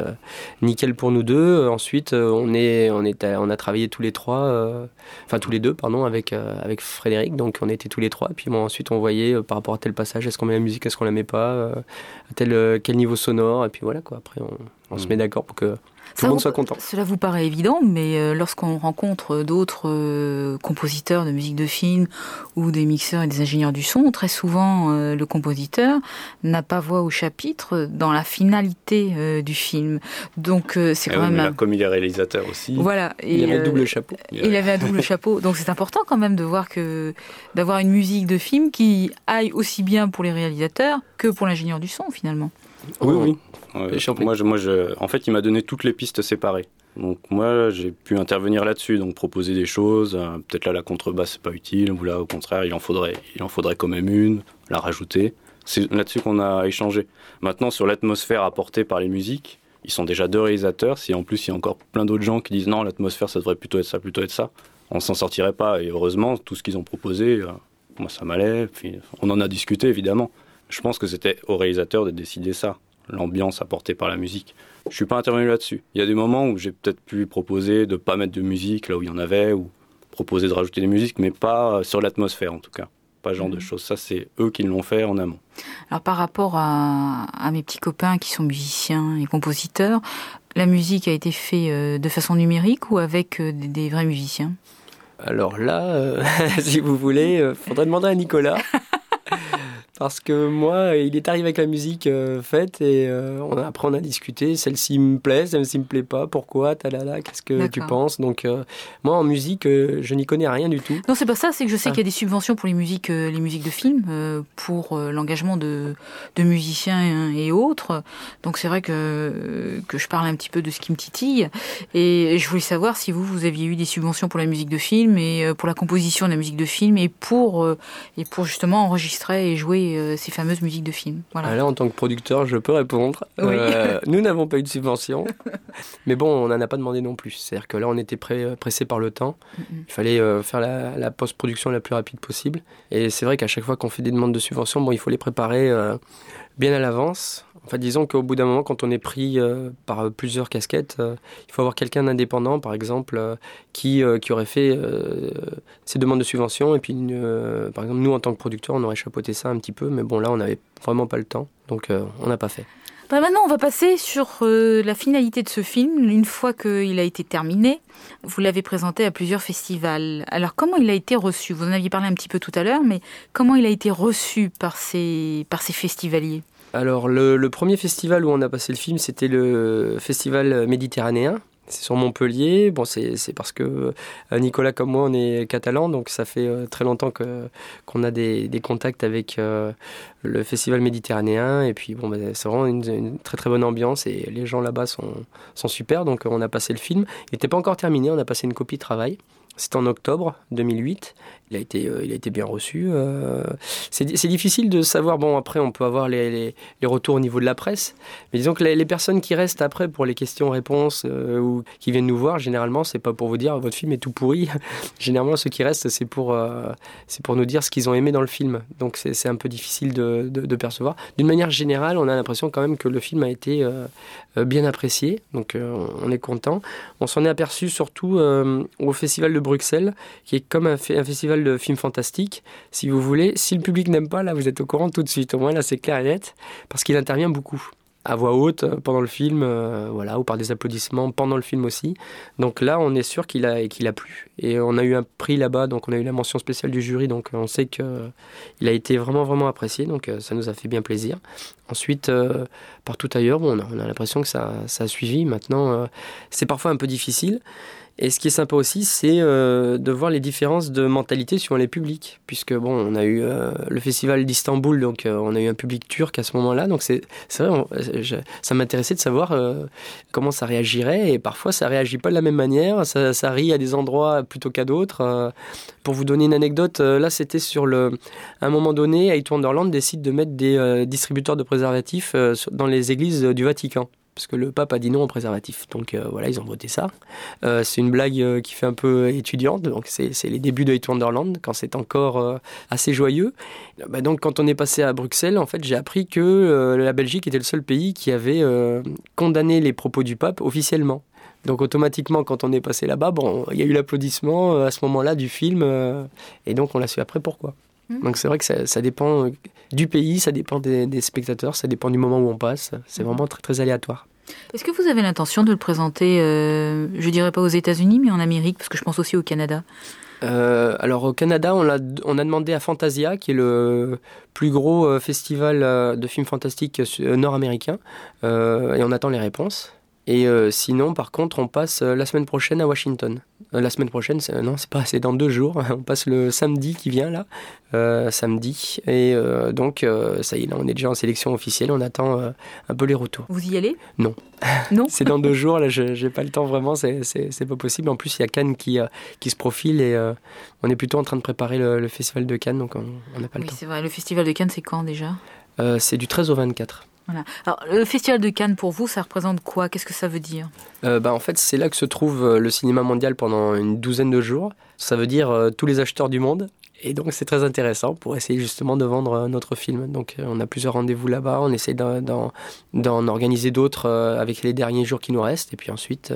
Speaker 2: nickel pour nous deux, ensuite on est, on est, on a travaillé tous les trois, enfin tous les deux, pardon, avec avec Frédéric. Donc on était tous les trois. puis bon, ensuite on voyait par rapport à tel passage, est-ce qu'on met la musique, est-ce qu'on la met pas, à tel quel niveau sonore. Et puis voilà quoi. Après on, on se mm. met d'accord pour que tout le monde soit content.
Speaker 1: Cela vous paraît évident, mais euh, lorsqu'on rencontre d'autres euh, compositeurs de musique de film ou des mixeurs et des ingénieurs du son, très souvent euh, le compositeur n'a pas voix au chapitre dans la finalité du film. Donc c'est
Speaker 3: ah
Speaker 1: quand même
Speaker 3: comme il est réalisateur aussi.
Speaker 1: Voilà.
Speaker 2: il avait un double chapeau.
Speaker 1: Il avait un double chapeau. Donc c'est important quand même de voir que d'avoir une musique de film qui aille aussi bien pour les réalisateurs que pour l'ingénieur du son finalement.
Speaker 3: Oui, oui moi, je, moi je, en fait, il m'a donné toutes les pistes séparées. Donc moi, j'ai pu intervenir là-dessus, donc proposer des choses. Euh, peut-être là, la contrebasse, c'est pas utile, ou là, au contraire, il en faudrait, il en faudrait quand même une, la rajouter. C'est là-dessus qu'on a échangé. Maintenant, sur l'atmosphère apportée par les musiques, ils sont déjà deux réalisateurs. Si en plus, il y a encore plein d'autres gens qui disent non, l'atmosphère, ça devrait plutôt être ça, plutôt être ça, on s'en sortirait pas. Et heureusement, tout ce qu'ils ont proposé, euh, moi, ça m'allait. on en a discuté, évidemment. Je pense que c'était au réalisateur de décider ça l'ambiance apportée par la musique. Je suis pas intervenu là-dessus. Il y a des moments où j'ai peut-être pu proposer de pas mettre de musique là où il y en avait, ou proposer de rajouter des musiques, mais pas sur l'atmosphère en tout cas. Pas ce genre de mhm. choses. Ça, c'est eux qui l'ont fait en amont.
Speaker 1: Alors par rapport à, mes petits copains qui sont musiciens et compositeurs, la musique a été faite euh, de façon numérique ou avec euh, des, vrais musiciens?
Speaker 2: Alors là, euh, si vous voulez, il faudrait demander à Nicolas. Parce que moi, il est arrivé avec la musique euh, faite et euh, on a, après on a discuté. Celle-ci me plaît, celle-ci me plaît pas. Pourquoi? Talala, qu'est-ce que tu penses? Donc euh, moi en musique, je n'y connais rien du tout.
Speaker 1: Non, c'est pas ça. C'est que je sais ah. qu'il y a des subventions pour les musiques, les musiques de films, pour l'engagement de, de, musiciens et, autres. Donc c'est vrai que que je parle un petit peu de ce qui me titille. Et je voulais savoir si vous vous aviez eu des subventions pour la musique de film et pour la composition de la musique de film et pour et pour justement enregistrer et jouer euh, ces fameuses musiques de films.
Speaker 2: Voilà. Ah, là, en tant que producteur, je peux répondre. Euh, nous n'avons pas eu de subvention, mais bon, on n'en a pas demandé non plus. C'est-à-dire que là, on était pressé par le temps. Il fallait euh, faire la, post-production la plus rapide possible. Et c'est vrai qu'à chaque fois qu'on fait des demandes de subvention, bon, il faut les préparer bien à l'avance. Enfin, disons qu'au bout d'un moment, quand on est pris euh, par plusieurs casquettes, euh, il faut avoir quelqu'un d'indépendant, par exemple, euh, qui, qui aurait fait ses demandes de subvention. Et puis, par exemple, nous, en tant que producteurs, on aurait chapeauté ça un petit peu. Mais bon, là, on n'avait vraiment pas le temps. Donc, on n'a pas fait.
Speaker 1: Bah, maintenant, on va passer sur la finalité de ce film. Une fois qu'il a été terminé, vous l'avez présenté à plusieurs festivals. Alors, comment il a été reçu? Vous en aviez parlé un petit peu tout à l'heure, mais comment il a été reçu par ces, par ces festivaliers?
Speaker 2: Alors, le, premier festival où on a passé le film, c'était le festival méditerranéen. C'est sur Montpellier. Bon, c'est parce que euh, Nicolas comme moi, on est catalan, donc ça fait euh, très longtemps qu'on a des, contacts avec euh, le festival méditerranéen. Et puis, bon, bah, c'est vraiment une, très très bonne ambiance et les gens là-bas sont, sont super. Donc, on a passé le film. Il n'était pas encore terminé. On a passé une copie de travail. C'était en octobre 2008. Il a été, euh, il a été bien reçu. Euh, c'est difficile de savoir. Bon, après, on peut avoir les, retours au niveau de la presse. Mais disons que les, personnes qui restent après pour les questions-réponses euh, ou qui viennent nous voir, généralement, c'est pas pour vous dire votre film est tout pourri. généralement, ceux qui restent, c'est pour, pour nous dire ce qu'ils ont aimé dans le film. Donc, c'est un peu difficile de, de, percevoir. D'une manière générale, on a l'impression quand même que le film a été bien apprécié. Donc, on est content. On s'en est aperçu surtout au Festival de Bruxelles, qui est comme un, un festival de film fantastique, si vous voulez. Si le public n'aime pas, là, vous êtes au courant tout de suite. Au moins, là, c'est clair et net, parce qu'il intervient beaucoup à voix haute euh, pendant le film, euh, voilà, ou par des applaudissements pendant le film aussi. Donc là, on est sûr qu'il a qu'il a plu. Et on a eu un prix là-bas, donc on a eu la mention spéciale du jury, donc on sait que euh, il a été vraiment vraiment apprécié, donc ça nous a fait bien plaisir. Ensuite, partout ailleurs, bon, on a, l'impression que ça, a suivi. Maintenant, c'est parfois un peu difficile. Et ce qui est sympa aussi, c'est euh, de voir les différences de mentalité suivant les publics. Puisque, bon, on a eu euh, le festival d'Istanbul, donc euh, on a eu un public turc à ce moment-là. Donc, c'est vrai, ça m'intéressait de savoir comment ça réagirait. Et parfois, ça réagit pas de la même manière. Ça, rit à des endroits plutôt qu'à d'autres. pour vous donner une anecdote, là, c'était sur le. À un moment donné, Eight Wonderland décide de mettre des distributeurs de préservatifs dans les églises du Vatican. Parce que le pape a dit non au préservatif. Donc euh, voilà, ils ont voté ça. Euh, c'est une blague euh, qui fait un peu étudiante, donc c'est les débuts de Hate Wonderland, quand c'est encore assez joyeux. Bah, donc quand on est passé à Bruxelles, en fait, j'ai appris que la Belgique était le seul pays qui avait condamné les propos du pape officiellement. Donc automatiquement, quand on est passé là-bas, bon, il y a eu l'applaudissement à ce moment-là du film, et donc on l'a su après pourquoi? Mmh. Donc c'est vrai que ça, dépend du pays, ça dépend des, spectateurs, ça dépend du moment où on passe. C'est mmh. vraiment très très aléatoire.
Speaker 1: Est-ce que vous avez l'intention de le présenter, euh, je dirais pas aux États-Unis, mais en Amérique, parce que je pense aussi au Canada
Speaker 2: euh, alors au Canada, on a, on a demandé à Fantasia, qui est le plus gros euh, festival de films fantastiques nord-américain, et on attend les réponses. Et euh, sinon, par contre, on passe euh, la semaine prochaine à Washington. Euh, la semaine prochaine, non, c'est pas, c'est dans deux jours. On passe le samedi qui vient là, samedi. Et donc, ça y est, là, on est déjà en sélection officielle. On attend un peu les retours.
Speaker 1: Vous y allez?
Speaker 2: Non.
Speaker 1: Non?
Speaker 2: c'est dans deux jours. Là, j'ai pas le temps vraiment. C'est, pas possible. En plus, il y a Cannes qui, qui se profile et on est plutôt en train de préparer le, festival de Cannes, donc on n'a pas le
Speaker 1: oui,
Speaker 2: temps.
Speaker 1: C'est vrai. Le festival de Cannes, c'est quand déjà?
Speaker 2: C'est du 13 au 24.
Speaker 1: Voilà. Alors, le Festival de Cannes, pour vous, ça représente quoi? Qu'est-ce que ça veut dire?
Speaker 2: Euh, bah, En fait, c'est là que se trouve euh, le cinéma mondial pendant une douzaine de jours. Ça veut dire euh, tous les acheteurs du monde et donc c'est très intéressant pour essayer justement de vendre euh, notre film. Donc euh, on a plusieurs rendez-vous là-bas, on essaie d'en organiser d'autres euh, avec les derniers jours qui nous restent, et puis ensuite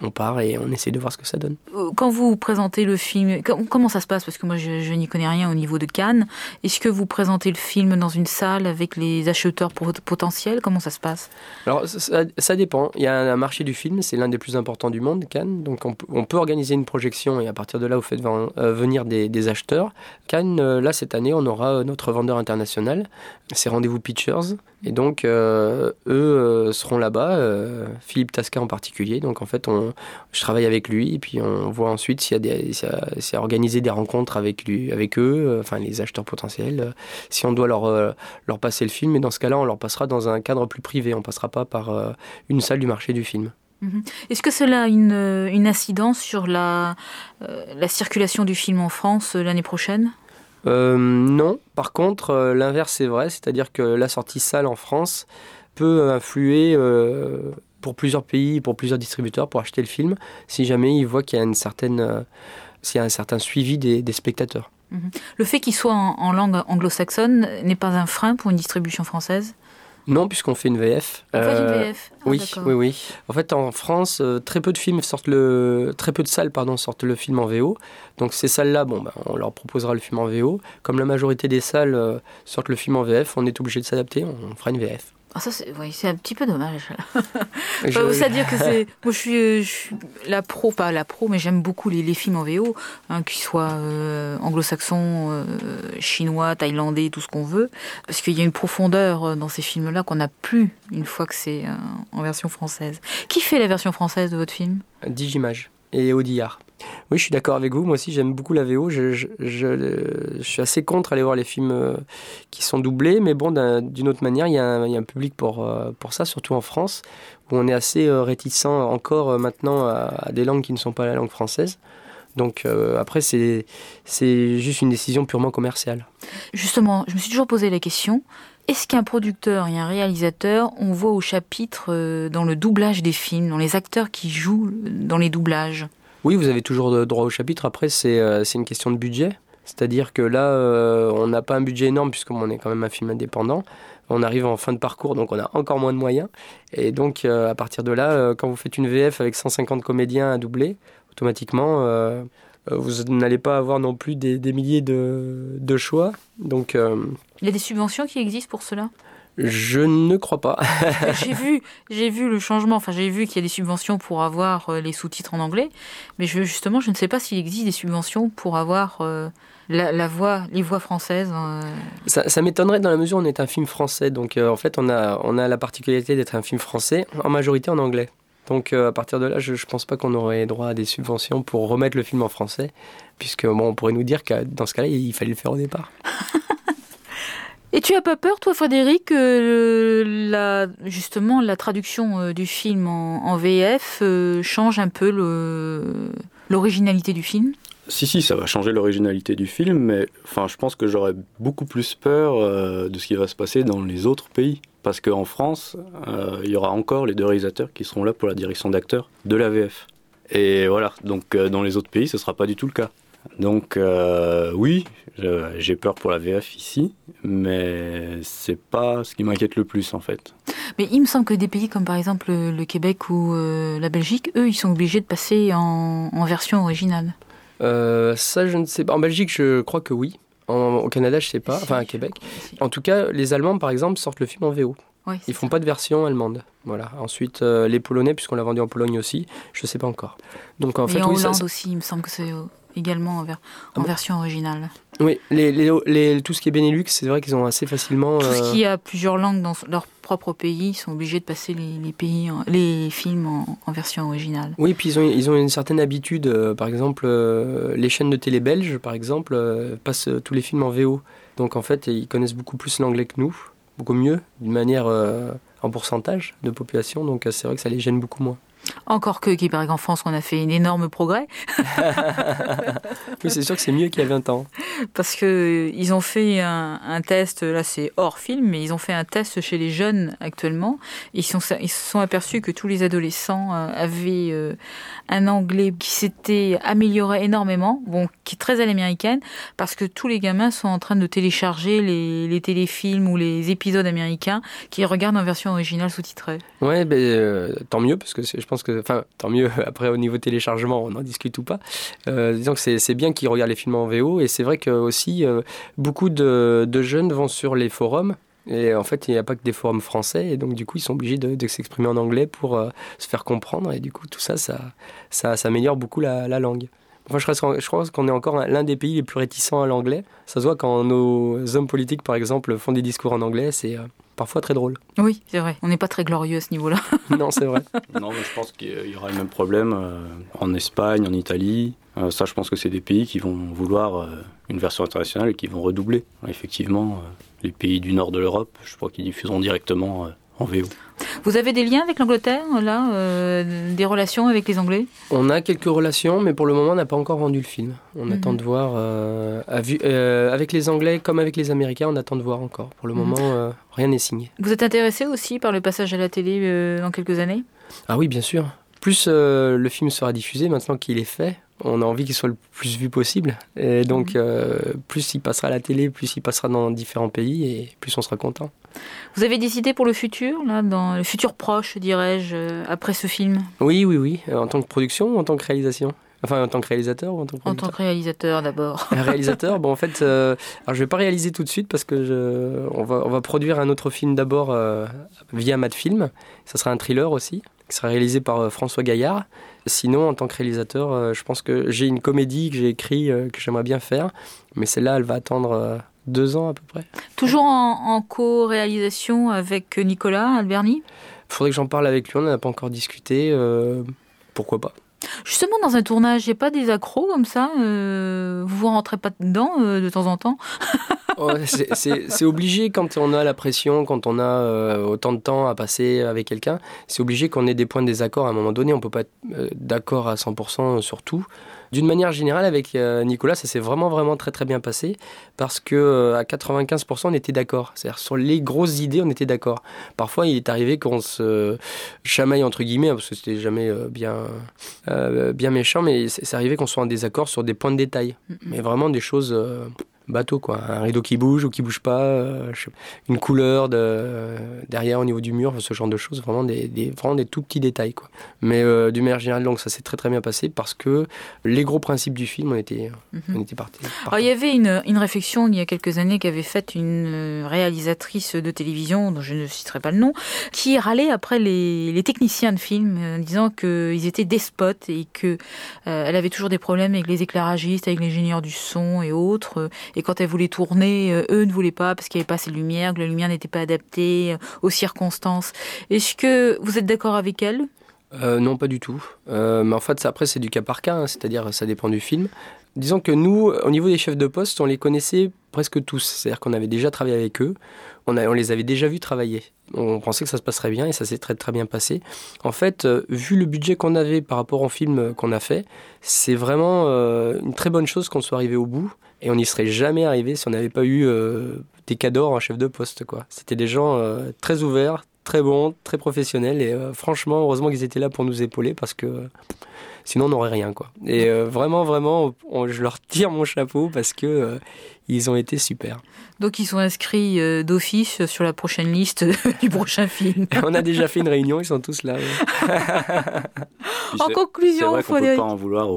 Speaker 2: on part et on essaie de voir ce que ça donne.
Speaker 1: Quand vous présentez le film, comment ça se passe? Parce que moi je, n'y connais rien au niveau de Cannes. Est-ce que vous présentez le film dans une salle avec les acheteurs potentiels? Comment ça se passe?
Speaker 2: Alors ça, dépend. Il y a un marché du film, c'est l'un des plus importants du monde, Cannes. Donc on, peut organiser une projection et à partir de là vous faites venir des acheteurs. Cannes, euh, là, cette année, on aura euh, notre vendeur international, c'est Rendez-vous Pictures. Et donc, euh, eux seront là-bas, Philippe Tasca en particulier. Donc, en fait, on, je travaille avec lui et puis on voit ensuite s'il y a des, s'il organiser des rencontres avec lui, avec eux, enfin les acheteurs potentiels, si on doit leur, leur passer le film. Et dans ce cas-là, on leur passera dans un cadre plus privé. On passera pas par une salle du marché du film.
Speaker 1: Mhm. Est-ce que cela a une, une incidence sur la, euh, la circulation du film en France euh, l'année prochaine?
Speaker 2: Euh, Non. Par contre, l'inverse est vrai, c'est-à-dire que la sortie salle en France peut influer pour plusieurs pays, pour plusieurs distributeurs pour acheter le film, si jamais ils voient qu'il y a une certaine, s'il y a un certain suivi des, des spectateurs.
Speaker 1: Mhm. Le fait qu'il soit en langue anglo-saxonne n'est pas un frein pour une distribution française?
Speaker 2: Non, puisqu'on fait une VF.
Speaker 1: On fait une VF.
Speaker 2: Ah, oui, oui, oui. En fait, en France, euh, très peu de films sortent le, très peu de salles, pardon, sortent le film en VO. Donc ces salles-là, bon, ben, on leur proposera le film en VO. Comme la majorité des salles euh, sortent le film en VF, on est obligé de s'adapter. On fera une VF.
Speaker 1: Ah, ça, c'est oui, un petit peu dommage. C'est-à-dire que c'est. Moi, je suis, euh, je suis, la pro, pas la pro, mais j'aime beaucoup les, les, films en VO, hein, qu'ils soient euh, anglo-saxons, euh, chinois, thaïlandais, tout ce qu'on veut. Parce qu'il y a une profondeur dans ces films-là qu'on n'a plus une fois que c'est en version française. Qui fait la version française de votre film?
Speaker 2: Digimage et Audillard. Oui, je suis d'accord avec vous. Moi aussi, j'aime beaucoup la VO. Je, je, suis assez contre aller voir les films euh, qui sont doublés, mais bon, d'une autre manière, il y, a un, public pour, euh, pour ça, surtout en France, où on est assez euh, réticent encore maintenant à, des langues qui ne sont pas la langue française. Donc après, c'est juste une décision purement commerciale.
Speaker 1: Justement, je me suis toujours posé la question. Est-ce qu'un producteur et un réalisateur, on voit au chapitre dans le doublage des films, dans les acteurs qui jouent dans les doublages?
Speaker 2: Oui, vous avez toujours droit au chapitre. Après, euh, c'est une question de budget. C'est-à-dire que là, euh, on n'a pas un budget énorme puisqu'on est quand même un film indépendant. On arrive en fin de parcours, donc on a encore moins de moyens. Et donc, euh, à partir de là, quand vous faites une VF avec 150 comédiens à doubler, automatiquement, vous n'allez pas avoir non plus des, milliers de, de, choix. Donc,
Speaker 1: Il y a des subventions qui existent pour cela?
Speaker 2: Je ne crois pas.
Speaker 1: j'ai vu, j'ai vu le changement. Enfin, j'ai vu qu'il y a des subventions pour avoir euh, les sous-titres en anglais, mais je, justement, je ne sais pas s'il existe des subventions pour avoir euh, la, voix, les voix françaises. Euh.
Speaker 2: Ça, m'étonnerait dans la mesure où on est un film français. Donc, en fait, on a, on a la particularité d'être un film français, en majorité en anglais. Donc, à partir de là, je ne pense pas qu'on aurait droit à des subventions pour remettre le film en français, puisque bon, on pourrait nous dire que dans ce cas-là, il fallait le faire au départ.
Speaker 1: Et tu as pas peur, toi, Frédéric, que la, justement la traduction euh, du film en, VF euh, change un peu l'originalité du film?
Speaker 3: Si, si, ça va changer l'originalité du film, mais enfin, je pense que j'aurais beaucoup plus peur euh, de ce qui va se passer dans les autres pays. Parce qu'en France, euh, il y aura encore les deux réalisateurs qui seront là pour la direction d'acteurs de la VF. Et voilà, donc dans les autres pays, ce ne sera pas du tout le cas. Donc oui, j'ai peur pour la VF ici, mais c'est pas ce qui m'inquiète le plus en fait.
Speaker 1: Mais il me semble que des pays comme par exemple le Québec ou euh, la Belgique, eux, ils sont obligés de passer en, version originale.
Speaker 2: Euh, ça, je ne sais pas. En Belgique, je crois que oui. au Canada, je ne sais pas. Enfin, à Québec. En tout cas, les Allemands, par exemple, sortent le film en VO. Ils Ils font pas de version allemande. Voilà. Ensuite, euh, les Polonais, puisqu'on l'a vendu en Pologne aussi, je ne sais pas encore.
Speaker 1: Donc en fait, en Hollande aussi, il me semble que c'est également en, ah version originale.
Speaker 2: Oui, les, les, tout ce qui est Benelux, c'est vrai qu'ils ont assez facilement.
Speaker 1: Tout ce qui a plusieurs langues dans leur propre pays, ils sont obligés de passer les, pays, les films en, version originale.
Speaker 2: Oui, puis ils ont, ils ont une certaine habitude. Euh, par exemple, euh, les chaînes de télé belges, par exemple, euh, passent tous les films en VO. Donc en fait, ils connaissent beaucoup plus l'anglais que nous, beaucoup mieux, d'une manière en pourcentage de population. Donc c'est vrai que ça les gêne beaucoup moins.
Speaker 1: Encore que, qui paraît qu'en France, on a fait un énorme progrès.
Speaker 2: oui, c'est sûr que c'est mieux qu'il y a 20 ans.
Speaker 1: Parce qu'ils ont fait un, test, là c'est hors film, mais ils ont fait un test chez les jeunes actuellement. Ils, sont, ils se sont aperçus que tous les adolescents euh, avaient euh, un anglais qui s'était amélioré énormément, bon, qui est très à l'américaine, parce que tous les gamins sont en train de télécharger les, les téléfilms ou les épisodes américains qu'ils regardent en version originale sous-titrée.
Speaker 2: Ouais, ben, euh, tant mieux, parce que je pense que, enfin, tant mieux, après au niveau téléchargement, on en discute ou pas. Euh, disons que c'est bien qu'ils regardent les films en VO, et c'est vrai que aussi, euh, beaucoup de, jeunes vont sur les forums et en fait, il n'y a pas que des forums français, et donc du coup, ils sont obligés de, s'exprimer en anglais pour euh, se faire comprendre, et du coup, tout ça, ça améliore beaucoup la, langue. Enfin, je, je crois qu'on est encore l'un des pays les plus réticents à l'anglais. Ça se voit quand nos hommes politiques, par exemple, font des discours en anglais, c'est euh, parfois très drôle.
Speaker 1: Oui, c'est vrai. On n'est pas très glorieux à ce niveau-là.
Speaker 2: non, c'est vrai.
Speaker 3: non, mais je pense qu'il y aura le même problème euh, en Espagne, en Italie. ça, je pense que c'est des pays qui vont vouloir une version internationale et qui vont redoubler. Effectivement, les pays du nord de l'Europe, je crois qu'ils diffuseront directement euh, en VO.
Speaker 1: Vous avez des liens avec l'Angleterre, là euh, Des relations avec les Anglais?
Speaker 2: On a quelques relations, mais pour le moment, on n'a pas encore vendu le film. On mhm. attend de voir. Euh, avec les Anglais comme avec les Américains, on attend de voir encore. Pour le mhm. moment, rien n'est signé.
Speaker 1: Vous êtes intéressé aussi par le passage à la télé dans quelques années?
Speaker 2: Ah oui, bien sûr. Plus le film sera diffusé maintenant qu'il est fait, on a envie qu'il soit le plus vu possible. Et donc, mhm. euh, plus il passera à la télé, plus il passera dans différents pays et plus on sera content.
Speaker 1: Vous avez décidé pour le futur, là, dans le futur proche, dirais-je, euh, après ce film?
Speaker 2: Oui, oui, oui. Euh, en tant que production ou en tant que réalisation? Enfin, en tant que réalisateur ou en tant que
Speaker 1: En tant que réalisateur d'abord.
Speaker 2: réalisateur, bon, en fait, alors je vais pas réaliser tout de suite parce que je, on, va, on va produire un autre film d'abord via Madfilm. Ça sera un thriller aussi, qui sera réalisé par François Gaillard. Sinon, en tant que réalisateur, euh, je pense que j'ai une comédie que j'ai écrite euh, que j'aimerais bien faire, mais celle-là, elle va attendre euh, deux ans à peu près.
Speaker 1: Toujours en, co-réalisation avec Nicolas Alberni?
Speaker 2: Il faudrait que j'en parle avec lui, on n'a pas encore discuté. pourquoi pas
Speaker 1: Justement, dans un tournage, a pas des accros comme ça Vous vous rentrez pas dedans de temps en temps
Speaker 2: c'est obligé quand on a la pression, quand on a euh, autant de temps à passer avec quelqu'un, c'est obligé qu'on ait des points de désaccord à un moment donné. On peut pas être euh, d'accord à 100% sur tout. D'une manière générale, avec euh, Nicolas, ça s'est vraiment, vraiment très, très bien passé parce que à 95%, on était d'accord. C'est-à-dire, sur les grosses idées, on était d'accord. Parfois, il est arrivé qu'on se chamaille, entre guillemets, parce que c'était jamais bien, bien méchant, mais c'est arrivé qu'on soit en désaccord sur des points de détail. Mais vraiment des choses bateau quoi. Un rideau qui bouge ou qui bouge pas euh, une couleur de, derrière au niveau du mur ce genre de choses vraiment des, vraiment des tout petits détails quoi. Mais euh, du manière générale donc ça s'est très très bien passé parce que les gros principes du film on était on était partis.
Speaker 1: Il y avait une, une réflexion il y a quelques années qu'avait faite une euh, réalisatrice de télévision dont je ne citerai pas le nom qui râlait après les, les techniciens de film en disant qu'ils étaient despotes et que elle avait toujours des problèmes avec les éclairagistes avec l'ingénieur du son et autres et quand elle voulait tourner, euh, eux ne voulaient pas parce qu'il n'y avait pas assez de lumière, que la lumière n'était pas adaptée euh, aux circonstances. Est-ce que vous êtes d'accord avec elle?
Speaker 2: Non, pas du tout. mais en fait, après, c'est du cas par cas, hein, c'est-à-dire ça dépend du film. Disons que nous, au niveau des chefs de poste, on les connaissait presque tous. C'est-à-dire qu'on avait déjà travaillé avec eux, on, les avait déjà vus travailler. On pensait que ça se passerait bien et ça s'est très très bien passé. En fait, euh, vu le budget qu'on avait par rapport au film qu'on a fait, c'est vraiment euh, une très bonne chose qu'on soit arrivé au bout et on n'y serait jamais arrivé si on n'avait pas eu euh, des cadors en chef de poste. C'était des gens très ouverts, très bons, très professionnels et franchement, heureusement qu'ils étaient là pour nous épauler parce que sinon on n'aurait rien quoi. Et euh, vraiment vraiment je leur tire mon chapeau parce que euh, ils ont été super.
Speaker 1: Donc ils sont inscrits euh, d'office sur la prochaine liste du prochain film.
Speaker 2: on a déjà fait une réunion, ils sont tous là.
Speaker 1: en conclusion,
Speaker 3: vrai qu'on peut pas en vouloir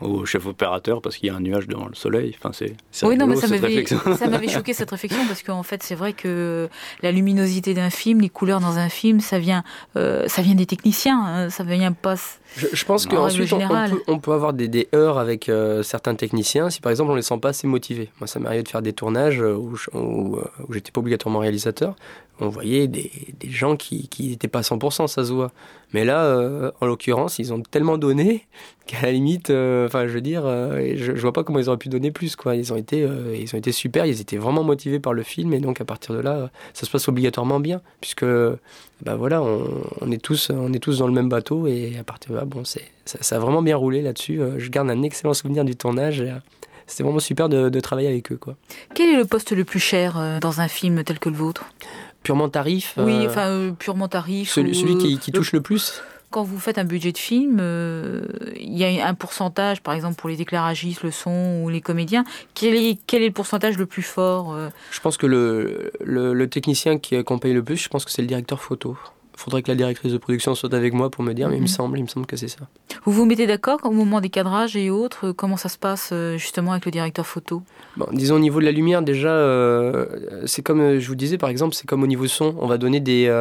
Speaker 3: au, chef opérateur parce qu'il y a un nuage devant le soleil. Enfin, c'est,
Speaker 1: oui, non, mais ça m'avait, ça m'avait choqué cette réflexion parce qu'en fait, c'est vrai que la luminosité d'un film, les couleurs dans un film, ça vient, ça vient des techniciens, hein, ça vient pas
Speaker 2: je, pense qu'ensuite, on, on peut avoir des, des heures avec euh, certains techniciens si par exemple on les sent pas assez motivés. Moi, ça m'arrive de faire des tournages euh, euh, où j'étais pas obligatoirement réalisateur. On voyait des, des gens qui n'étaient pas à 100%, ça se voit. Mais là, en l'occurrence, ils ont tellement donné qu'à la limite, enfin, je veux dire, je, je, vois pas comment ils auraient pu donner plus, quoi. Ils ont été, ils ont été super, ils étaient vraiment motivés par le film, et donc à partir de là, ça se passe obligatoirement bien, puisque, ben voilà, on, est tous, on est tous dans le même bateau, et à partir de là, bon, c'est ça, a vraiment bien roulé là-dessus. Euh, je garde un excellent souvenir du tournage. Euh, c'était vraiment super de, travailler avec eux. Quoi.
Speaker 1: Quel est le poste le plus cher euh, dans un film tel que le vôtre?
Speaker 2: Purement tarif
Speaker 1: Oui, enfin, purement tarif.
Speaker 2: Celui, qui, touche le plus
Speaker 1: quand vous faites un budget de film, il y a un pourcentage, par exemple pour les déclaragistes, le son ou les comédiens. Quel est, quel est le pourcentage le plus fort
Speaker 2: Je pense que le, le, le technicien qui, qu'on paye le plus, je pense que c'est le directeur photo faudrait que la directrice de production soit avec moi pour me dire, mais il me mhm. semble, il me semble que c'est ça.
Speaker 1: Vous vous mettez d'accord au moment des cadrages et autres Comment ça se passe euh, justement avec le directeur photo?
Speaker 2: Bon, Disons au niveau de la lumière, déjà, euh, c'est comme euh, je vous disais par exemple, c'est comme au niveau son, on va donner des,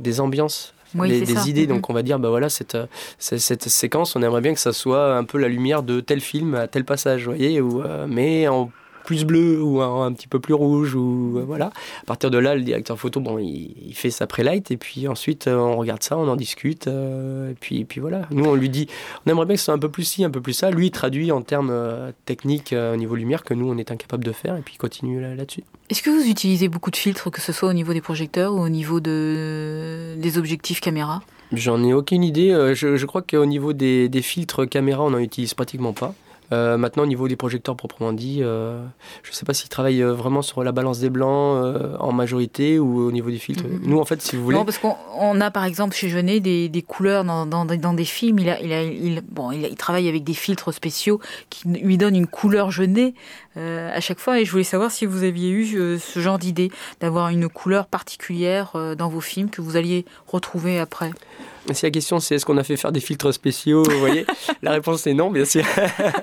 Speaker 2: des ambiances. des, idées, donc mhm. on va dire, bah voilà, cette, cette, séquence, on aimerait bien que ça soit un peu la lumière de tel film à tel passage, vous voyez, ou, mais en plus bleu ou un, petit peu plus rouge ou euh, voilà. À partir de là, le directeur photo, bon, il, fait sa pré-light et puis ensuite euh, on regarde ça, on en discute euh, et puis puis voilà. Nous on lui dit, on aimerait bien que ce soit un peu plus ci, un peu plus ça. Lui il traduit en termes techniques au niveau lumière que nous on est incapable de faire et puis il continue là-dessus.
Speaker 1: Est-ce que vous utilisez beaucoup de filtres, que ce soit au niveau des projecteurs ou au niveau de, des objectifs caméra?
Speaker 2: J'en ai aucune idée. Je, je crois qu'au niveau des, des filtres caméra, on n'en utilise pratiquement pas. Euh, maintenant, au niveau des projecteurs proprement dit, euh, je ne sais pas s'ils travaillent euh, vraiment sur la balance des blancs en majorité ou au niveau des filtres. Nous, en fait, si vous voulez.
Speaker 1: Non, parce qu'on a par exemple chez Genet des, des couleurs dans, dans, dans, des films. Il, a, il, a, il, bon, il, travaille avec des filtres spéciaux qui lui donnent une couleur Genet à chaque fois. Et je voulais savoir si vous aviez eu ce genre d'idée, d'avoir une couleur particulière dans vos films que vous alliez retrouver après.
Speaker 2: Si la question c'est est-ce qu'on a fait faire des filtres spéciaux, vous voyez, la réponse est non, bien sûr.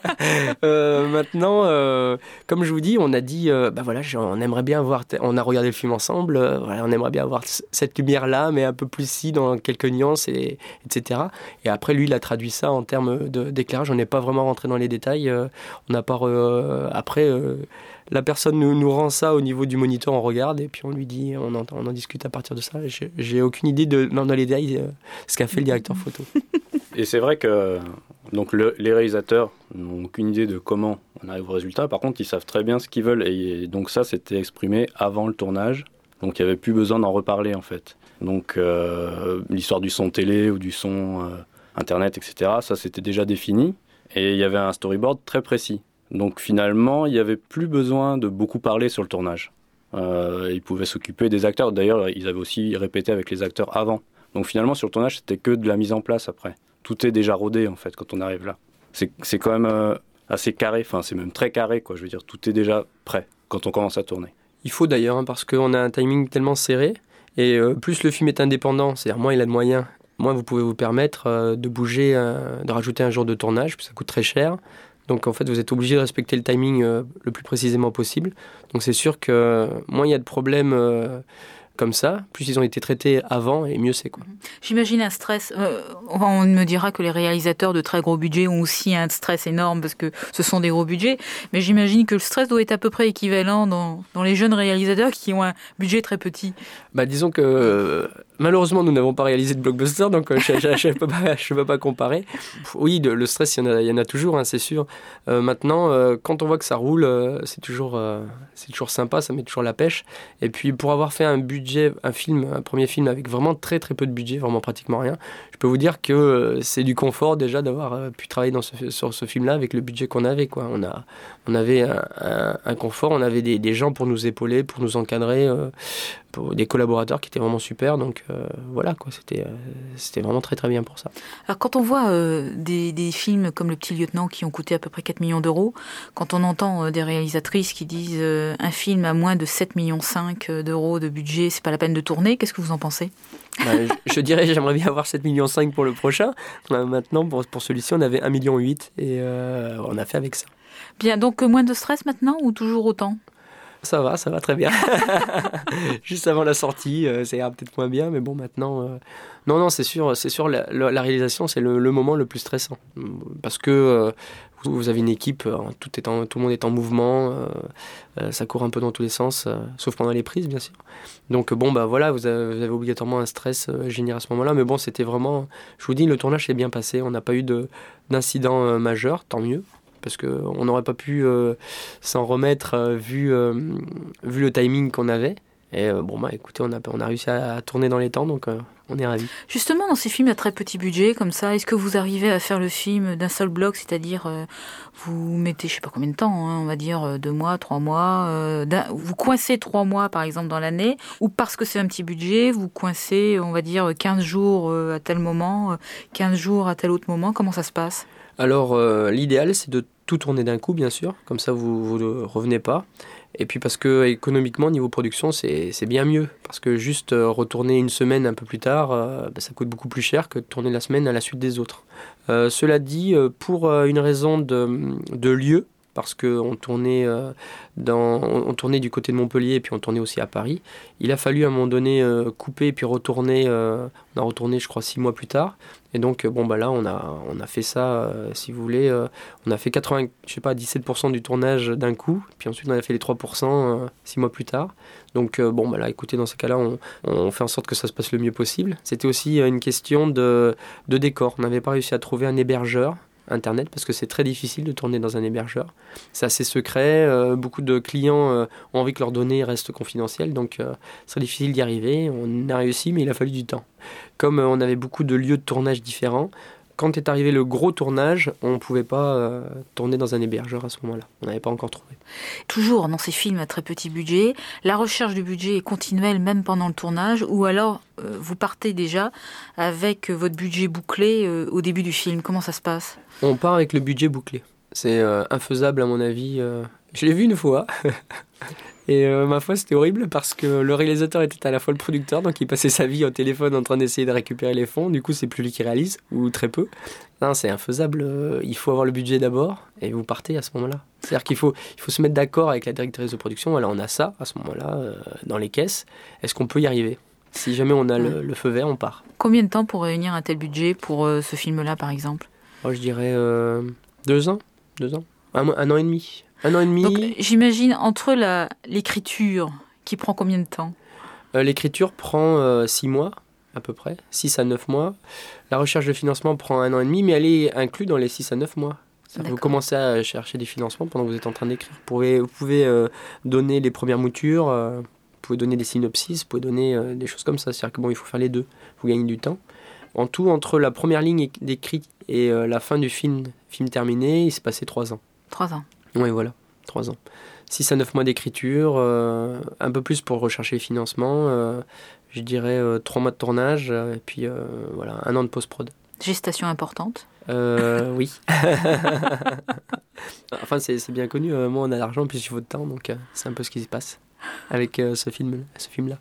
Speaker 2: euh, maintenant, euh, comme je vous dis, on a dit, euh, bah voilà, on aimerait bien voir, on a regardé le film ensemble, euh, voilà, on aimerait bien avoir cette lumière-là, mais un peu plus si dans quelques nuances, et, etc. Et après, lui, il a traduit ça en termes d'éclairage. On n'est pas vraiment rentré dans les détails. Euh, on n'a pas après la personne nous, nous, rend ça au niveau du moniteur, on regarde et puis on lui dit, on en, on en discute à partir de ça. J'ai aucune idée de, dans les détails, euh, ce qu'a fait le directeur photo.
Speaker 3: Et c'est vrai que donc les réalisateurs n'ont aucune idée de comment on arrive au résultat. Par contre, ils savent très bien ce qu'ils veulent. Et donc ça, c'était exprimé avant le tournage. Donc il n'y avait plus besoin d'en reparler en fait. Donc euh, l'histoire du son télé ou du son euh, internet, etc., ça c'était déjà défini. Et il y avait un storyboard très précis. Donc finalement, il n'y avait plus besoin de beaucoup parler sur le tournage. Euh, ils pouvaient s'occuper des acteurs. D'ailleurs, ils avaient aussi répété avec les acteurs avant. Donc finalement, sur le tournage, c'était que de la mise en place après. Tout est déjà rodé en fait quand on arrive là. C'est quand même euh, assez carré, enfin c'est même très carré quoi. Je veux dire, tout est déjà prêt quand on commence à tourner.
Speaker 2: Il faut d'ailleurs hein, parce qu'on a un timing tellement serré et euh, plus le film est indépendant, c'est-à-dire moins il a de moyens, moins vous pouvez vous permettre de bouger, de rajouter un jour de tournage, ça coûte très cher. Donc en fait, vous êtes obligé de respecter le timing euh, le plus précisément possible. Donc c'est sûr que moins il y a de problèmes, euh, comme ça, plus ils ont été traités avant et mieux c'est quoi. Mhm.
Speaker 1: J'imagine un stress. Euh, on me dira que les réalisateurs de très gros budgets ont aussi un stress énorme parce que ce sont des gros budgets, mais j'imagine que le stress doit être à peu près équivalent dans, dans les jeunes réalisateurs qui ont un budget très petit.
Speaker 2: Bah disons que Malheureusement, nous n'avons pas réalisé de blockbuster, donc euh, je ne peux, pas comparer. Oui, le, stress, il y en a, toujours, hein, c'est sûr. Euh, maintenant, euh, quand on voit que ça roule, c'est toujours, sympa, ça met toujours la pêche. Et puis, pour avoir fait un budget, un film, un premier film avec vraiment très très peu de budget, vraiment pratiquement rien, je peux vous dire que c'est du confort déjà d'avoir pu travailler sur ce film-là avec le budget qu'on avait. On, avait un, confort, on avait des, gens pour nous épauler, pour nous encadrer des collaborateurs qui étaient vraiment super. Euh, voilà, quoi, c'était, euh, c'était vraiment très très bien pour ça.
Speaker 1: Alors quand on voit euh, des, des, films comme Le Petit Lieutenant qui ont coûté à peu près 4 millions d'euros, quand on entend des réalisatrices qui disent un film à moins de 7 millions 5 d'euros de budget, c'est pas la peine de tourner, qu'est-ce que vous en pensez?
Speaker 2: Bah, je, dirais j'aimerais bien avoir 7 millions 5 pour le prochain. Maintenant, pour, pour celui-ci, on avait 1 million 8 et on a fait avec ça.
Speaker 1: Bien, donc moins de stress maintenant ou toujours autant?
Speaker 2: Ça va, ça va très bien. Juste avant la sortie, euh, ça ira peut-être moins bien, mais bon, maintenant. Euh, non, non, c'est sûr, c'est sûr, la, réalisation, c'est le, moment le plus stressant. Parce que euh, vous, avez une équipe, tout, est tout le monde est en mouvement, ça court un peu dans tous les sens, sauf pendant les prises, bien sûr. Donc, bon, bah voilà, vous avez, obligatoirement un stress généré à ce moment-là, mais bon, c'était vraiment. Je vous dis, le tournage s'est bien passé, on n'a pas eu d'incident majeur, tant mieux parce qu'on n'aurait pas pu euh, s'en remettre euh, vu, euh, vu le timing qu'on avait. Et bon, bah écoutez, on a, on a réussi à, tourner dans les temps, donc on est ravis.
Speaker 1: Justement, dans ces films à très petit budget, comme ça, est-ce que vous arrivez à faire le film d'un seul bloc, c'est-à-dire vous mettez, je sais pas combien de temps, hein, on va dire deux mois, trois mois, vous coincez trois mois par exemple dans l'année, ou parce que c'est un petit budget, vous coincez, on va dire, 15 jours à tel moment, 15 jours à tel autre moment, comment ça se passe?
Speaker 2: Alors, euh, l'idéal, c'est de tout tourner d'un coup, bien sûr, comme ça vous ne revenez pas. Et puis parce que économiquement, niveau production, c'est bien mieux. Parce que juste euh, retourner une semaine un peu plus tard, euh, bah, ça coûte beaucoup plus cher que de tourner la semaine à la suite des autres. cela dit, pour une raison de lieu, parce qu'on tournait, euh, on tournait du côté de Montpellier et puis on tournait aussi à Paris. Il a fallu à un moment donné euh, couper et puis retourner. Euh, on a retourné, je crois, six mois plus tard. Et donc, bon, bah là, on a, on a fait ça, si vous voulez. on a fait 80, je sais pas, 17% du tournage d'un coup. Puis ensuite, on a fait les 3% six mois plus tard. Donc, bon, bah là, écoutez, dans ces cas-là, on, on, fait en sorte que ça se passe le mieux possible. C'était aussi une question de, de décor. On n'avait pas réussi à trouver un hébergeur Internet parce que c'est très difficile de tourner dans un hébergeur. C'est assez secret, euh, beaucoup de clients euh, ont envie que leurs données restent confidentielles, donc euh, c'est difficile d'y arriver. On a réussi, mais il a fallu du temps. Comme on avait beaucoup de lieux de tournage différents, quand est arrivé le gros tournage, on ne pouvait pas euh, tourner dans un hébergeur à ce moment-là. On n'avait pas encore trouvé.
Speaker 1: Toujours dans ces films à très petit budget, la recherche du budget est continuelle même pendant le tournage ou alors euh, vous partez déjà avec votre budget bouclé euh, au début du film. Comment ça se passe?
Speaker 2: On part avec le budget bouclé. C'est infaisable à mon avis. Je l'ai vu une fois. Et euh, ma foi, c'était horrible parce que le réalisateur était à la fois le producteur, donc il passait sa vie au téléphone en train d'essayer de récupérer les fonds. Du coup, c'est plus lui qui réalise, ou très peu. Non, c'est infaisable. Euh, il faut avoir le budget d'abord et vous partez à ce moment-là. C'est-à-dire qu'il faut, il faut se mettre d'accord avec la directrice de production. Voilà, on a ça à ce moment-là euh, dans les caisses. Est-ce qu'on peut y arriver? Si jamais on a le, feu vert, on part.
Speaker 1: Combien de temps pour réunir un tel budget pour ce film-là, par exemple?
Speaker 2: Moi, Je dirais deux ans. Deux ans. un an et demi. Un an et demi.
Speaker 1: Donc j'imagine entre l'écriture qui prend combien de temps?
Speaker 2: Euh, L'écriture prend euh, six mois à peu près, 6 à 9 mois. La recherche de financement prend un an et demi, mais elle est inclue dans les 6 à 9 mois. Vous commencez à chercher des financements pendant que vous êtes en train d'écrire. Vous pouvez, vous pouvez euh, donner les premières moutures, vous pouvez donner des synopsis, vous pouvez donner des choses comme ça. C'est-à-dire que bon, il faut faire les deux. Vous gagnez du temps. En tout, entre la première ligne d'écrit et la fin du film, film terminé, il s'est passé 3 ans.
Speaker 1: 3 ans.
Speaker 2: Oui, voilà, trois ans. 6 à 9 mois d'écriture, euh, un peu plus pour rechercher les financements, euh, je dirais euh, trois 3 mois de tournage, et puis voilà, un an de post-prod.
Speaker 1: Gestation importante
Speaker 2: Oui. enfin, c'est bien connu, moi on a l'argent, puis il faut de temps, donc c'est un peu ce qui se passe. avec euh, ce film, ce film-là.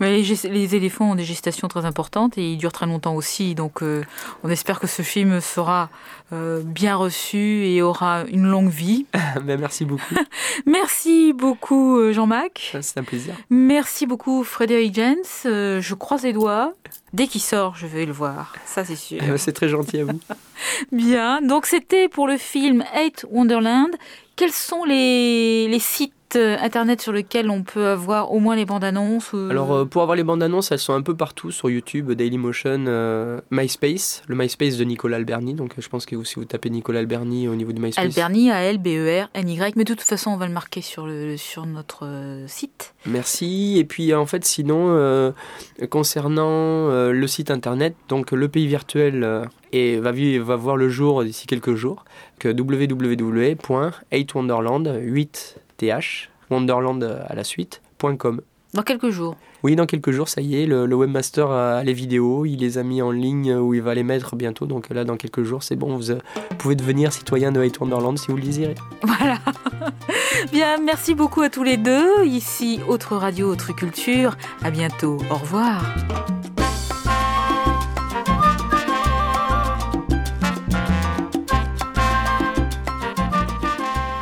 Speaker 1: Mais les, éléphants ont des gestations très importantes et ils durent très longtemps aussi. Donc, euh, on espère que ce film sera euh, bien reçu et aura une longue vie.
Speaker 2: Ben, merci beaucoup.
Speaker 1: merci beaucoup, Jean-Marc.
Speaker 2: C'est un plaisir.
Speaker 1: Merci beaucoup, Frédéric Jens. je croise les doigts. Dès qu'il sort, je vais le voir. Ça, c'est sûr.
Speaker 2: c'est très gentil à vous.
Speaker 1: bien. Donc, c'était pour le film Eight Wonderland. Quels sont les, les sites euh, internet sur lequel on peut avoir au moins les bandes annonces
Speaker 2: Alors euh, pour avoir les bandes annonces, elles sont un peu partout sur YouTube, Dailymotion, euh, MySpace, le MySpace de Nicolas Alberni. Donc je pense que si vous tapez Nicolas Alberni au niveau du MySpace.
Speaker 1: Alberni, A-L-B-E-R-N-Y. Mais de toute façon, on va le marquer sur, le, sur notre site.
Speaker 2: Merci. Et puis en fait, sinon, concernant le site internet, donc le pays virtuel et va, va voir le jour d'ici quelques jours que www.8wonderland 8 th, Wonderland à la suite.com.
Speaker 1: Dans quelques jours
Speaker 2: Oui, dans quelques jours, ça y est, le, webmaster a les vidéos, il les a mis en ligne où il va les mettre bientôt. Donc là, dans quelques jours, c'est bon, vous, euh, pouvez devenir citoyen de Hate Wonderland si vous le désirez.
Speaker 1: Voilà. Bien, merci beaucoup à tous les deux. Ici, Autre Radio, Autre Culture. À bientôt. Au revoir.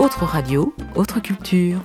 Speaker 1: Autre radio, autre culture.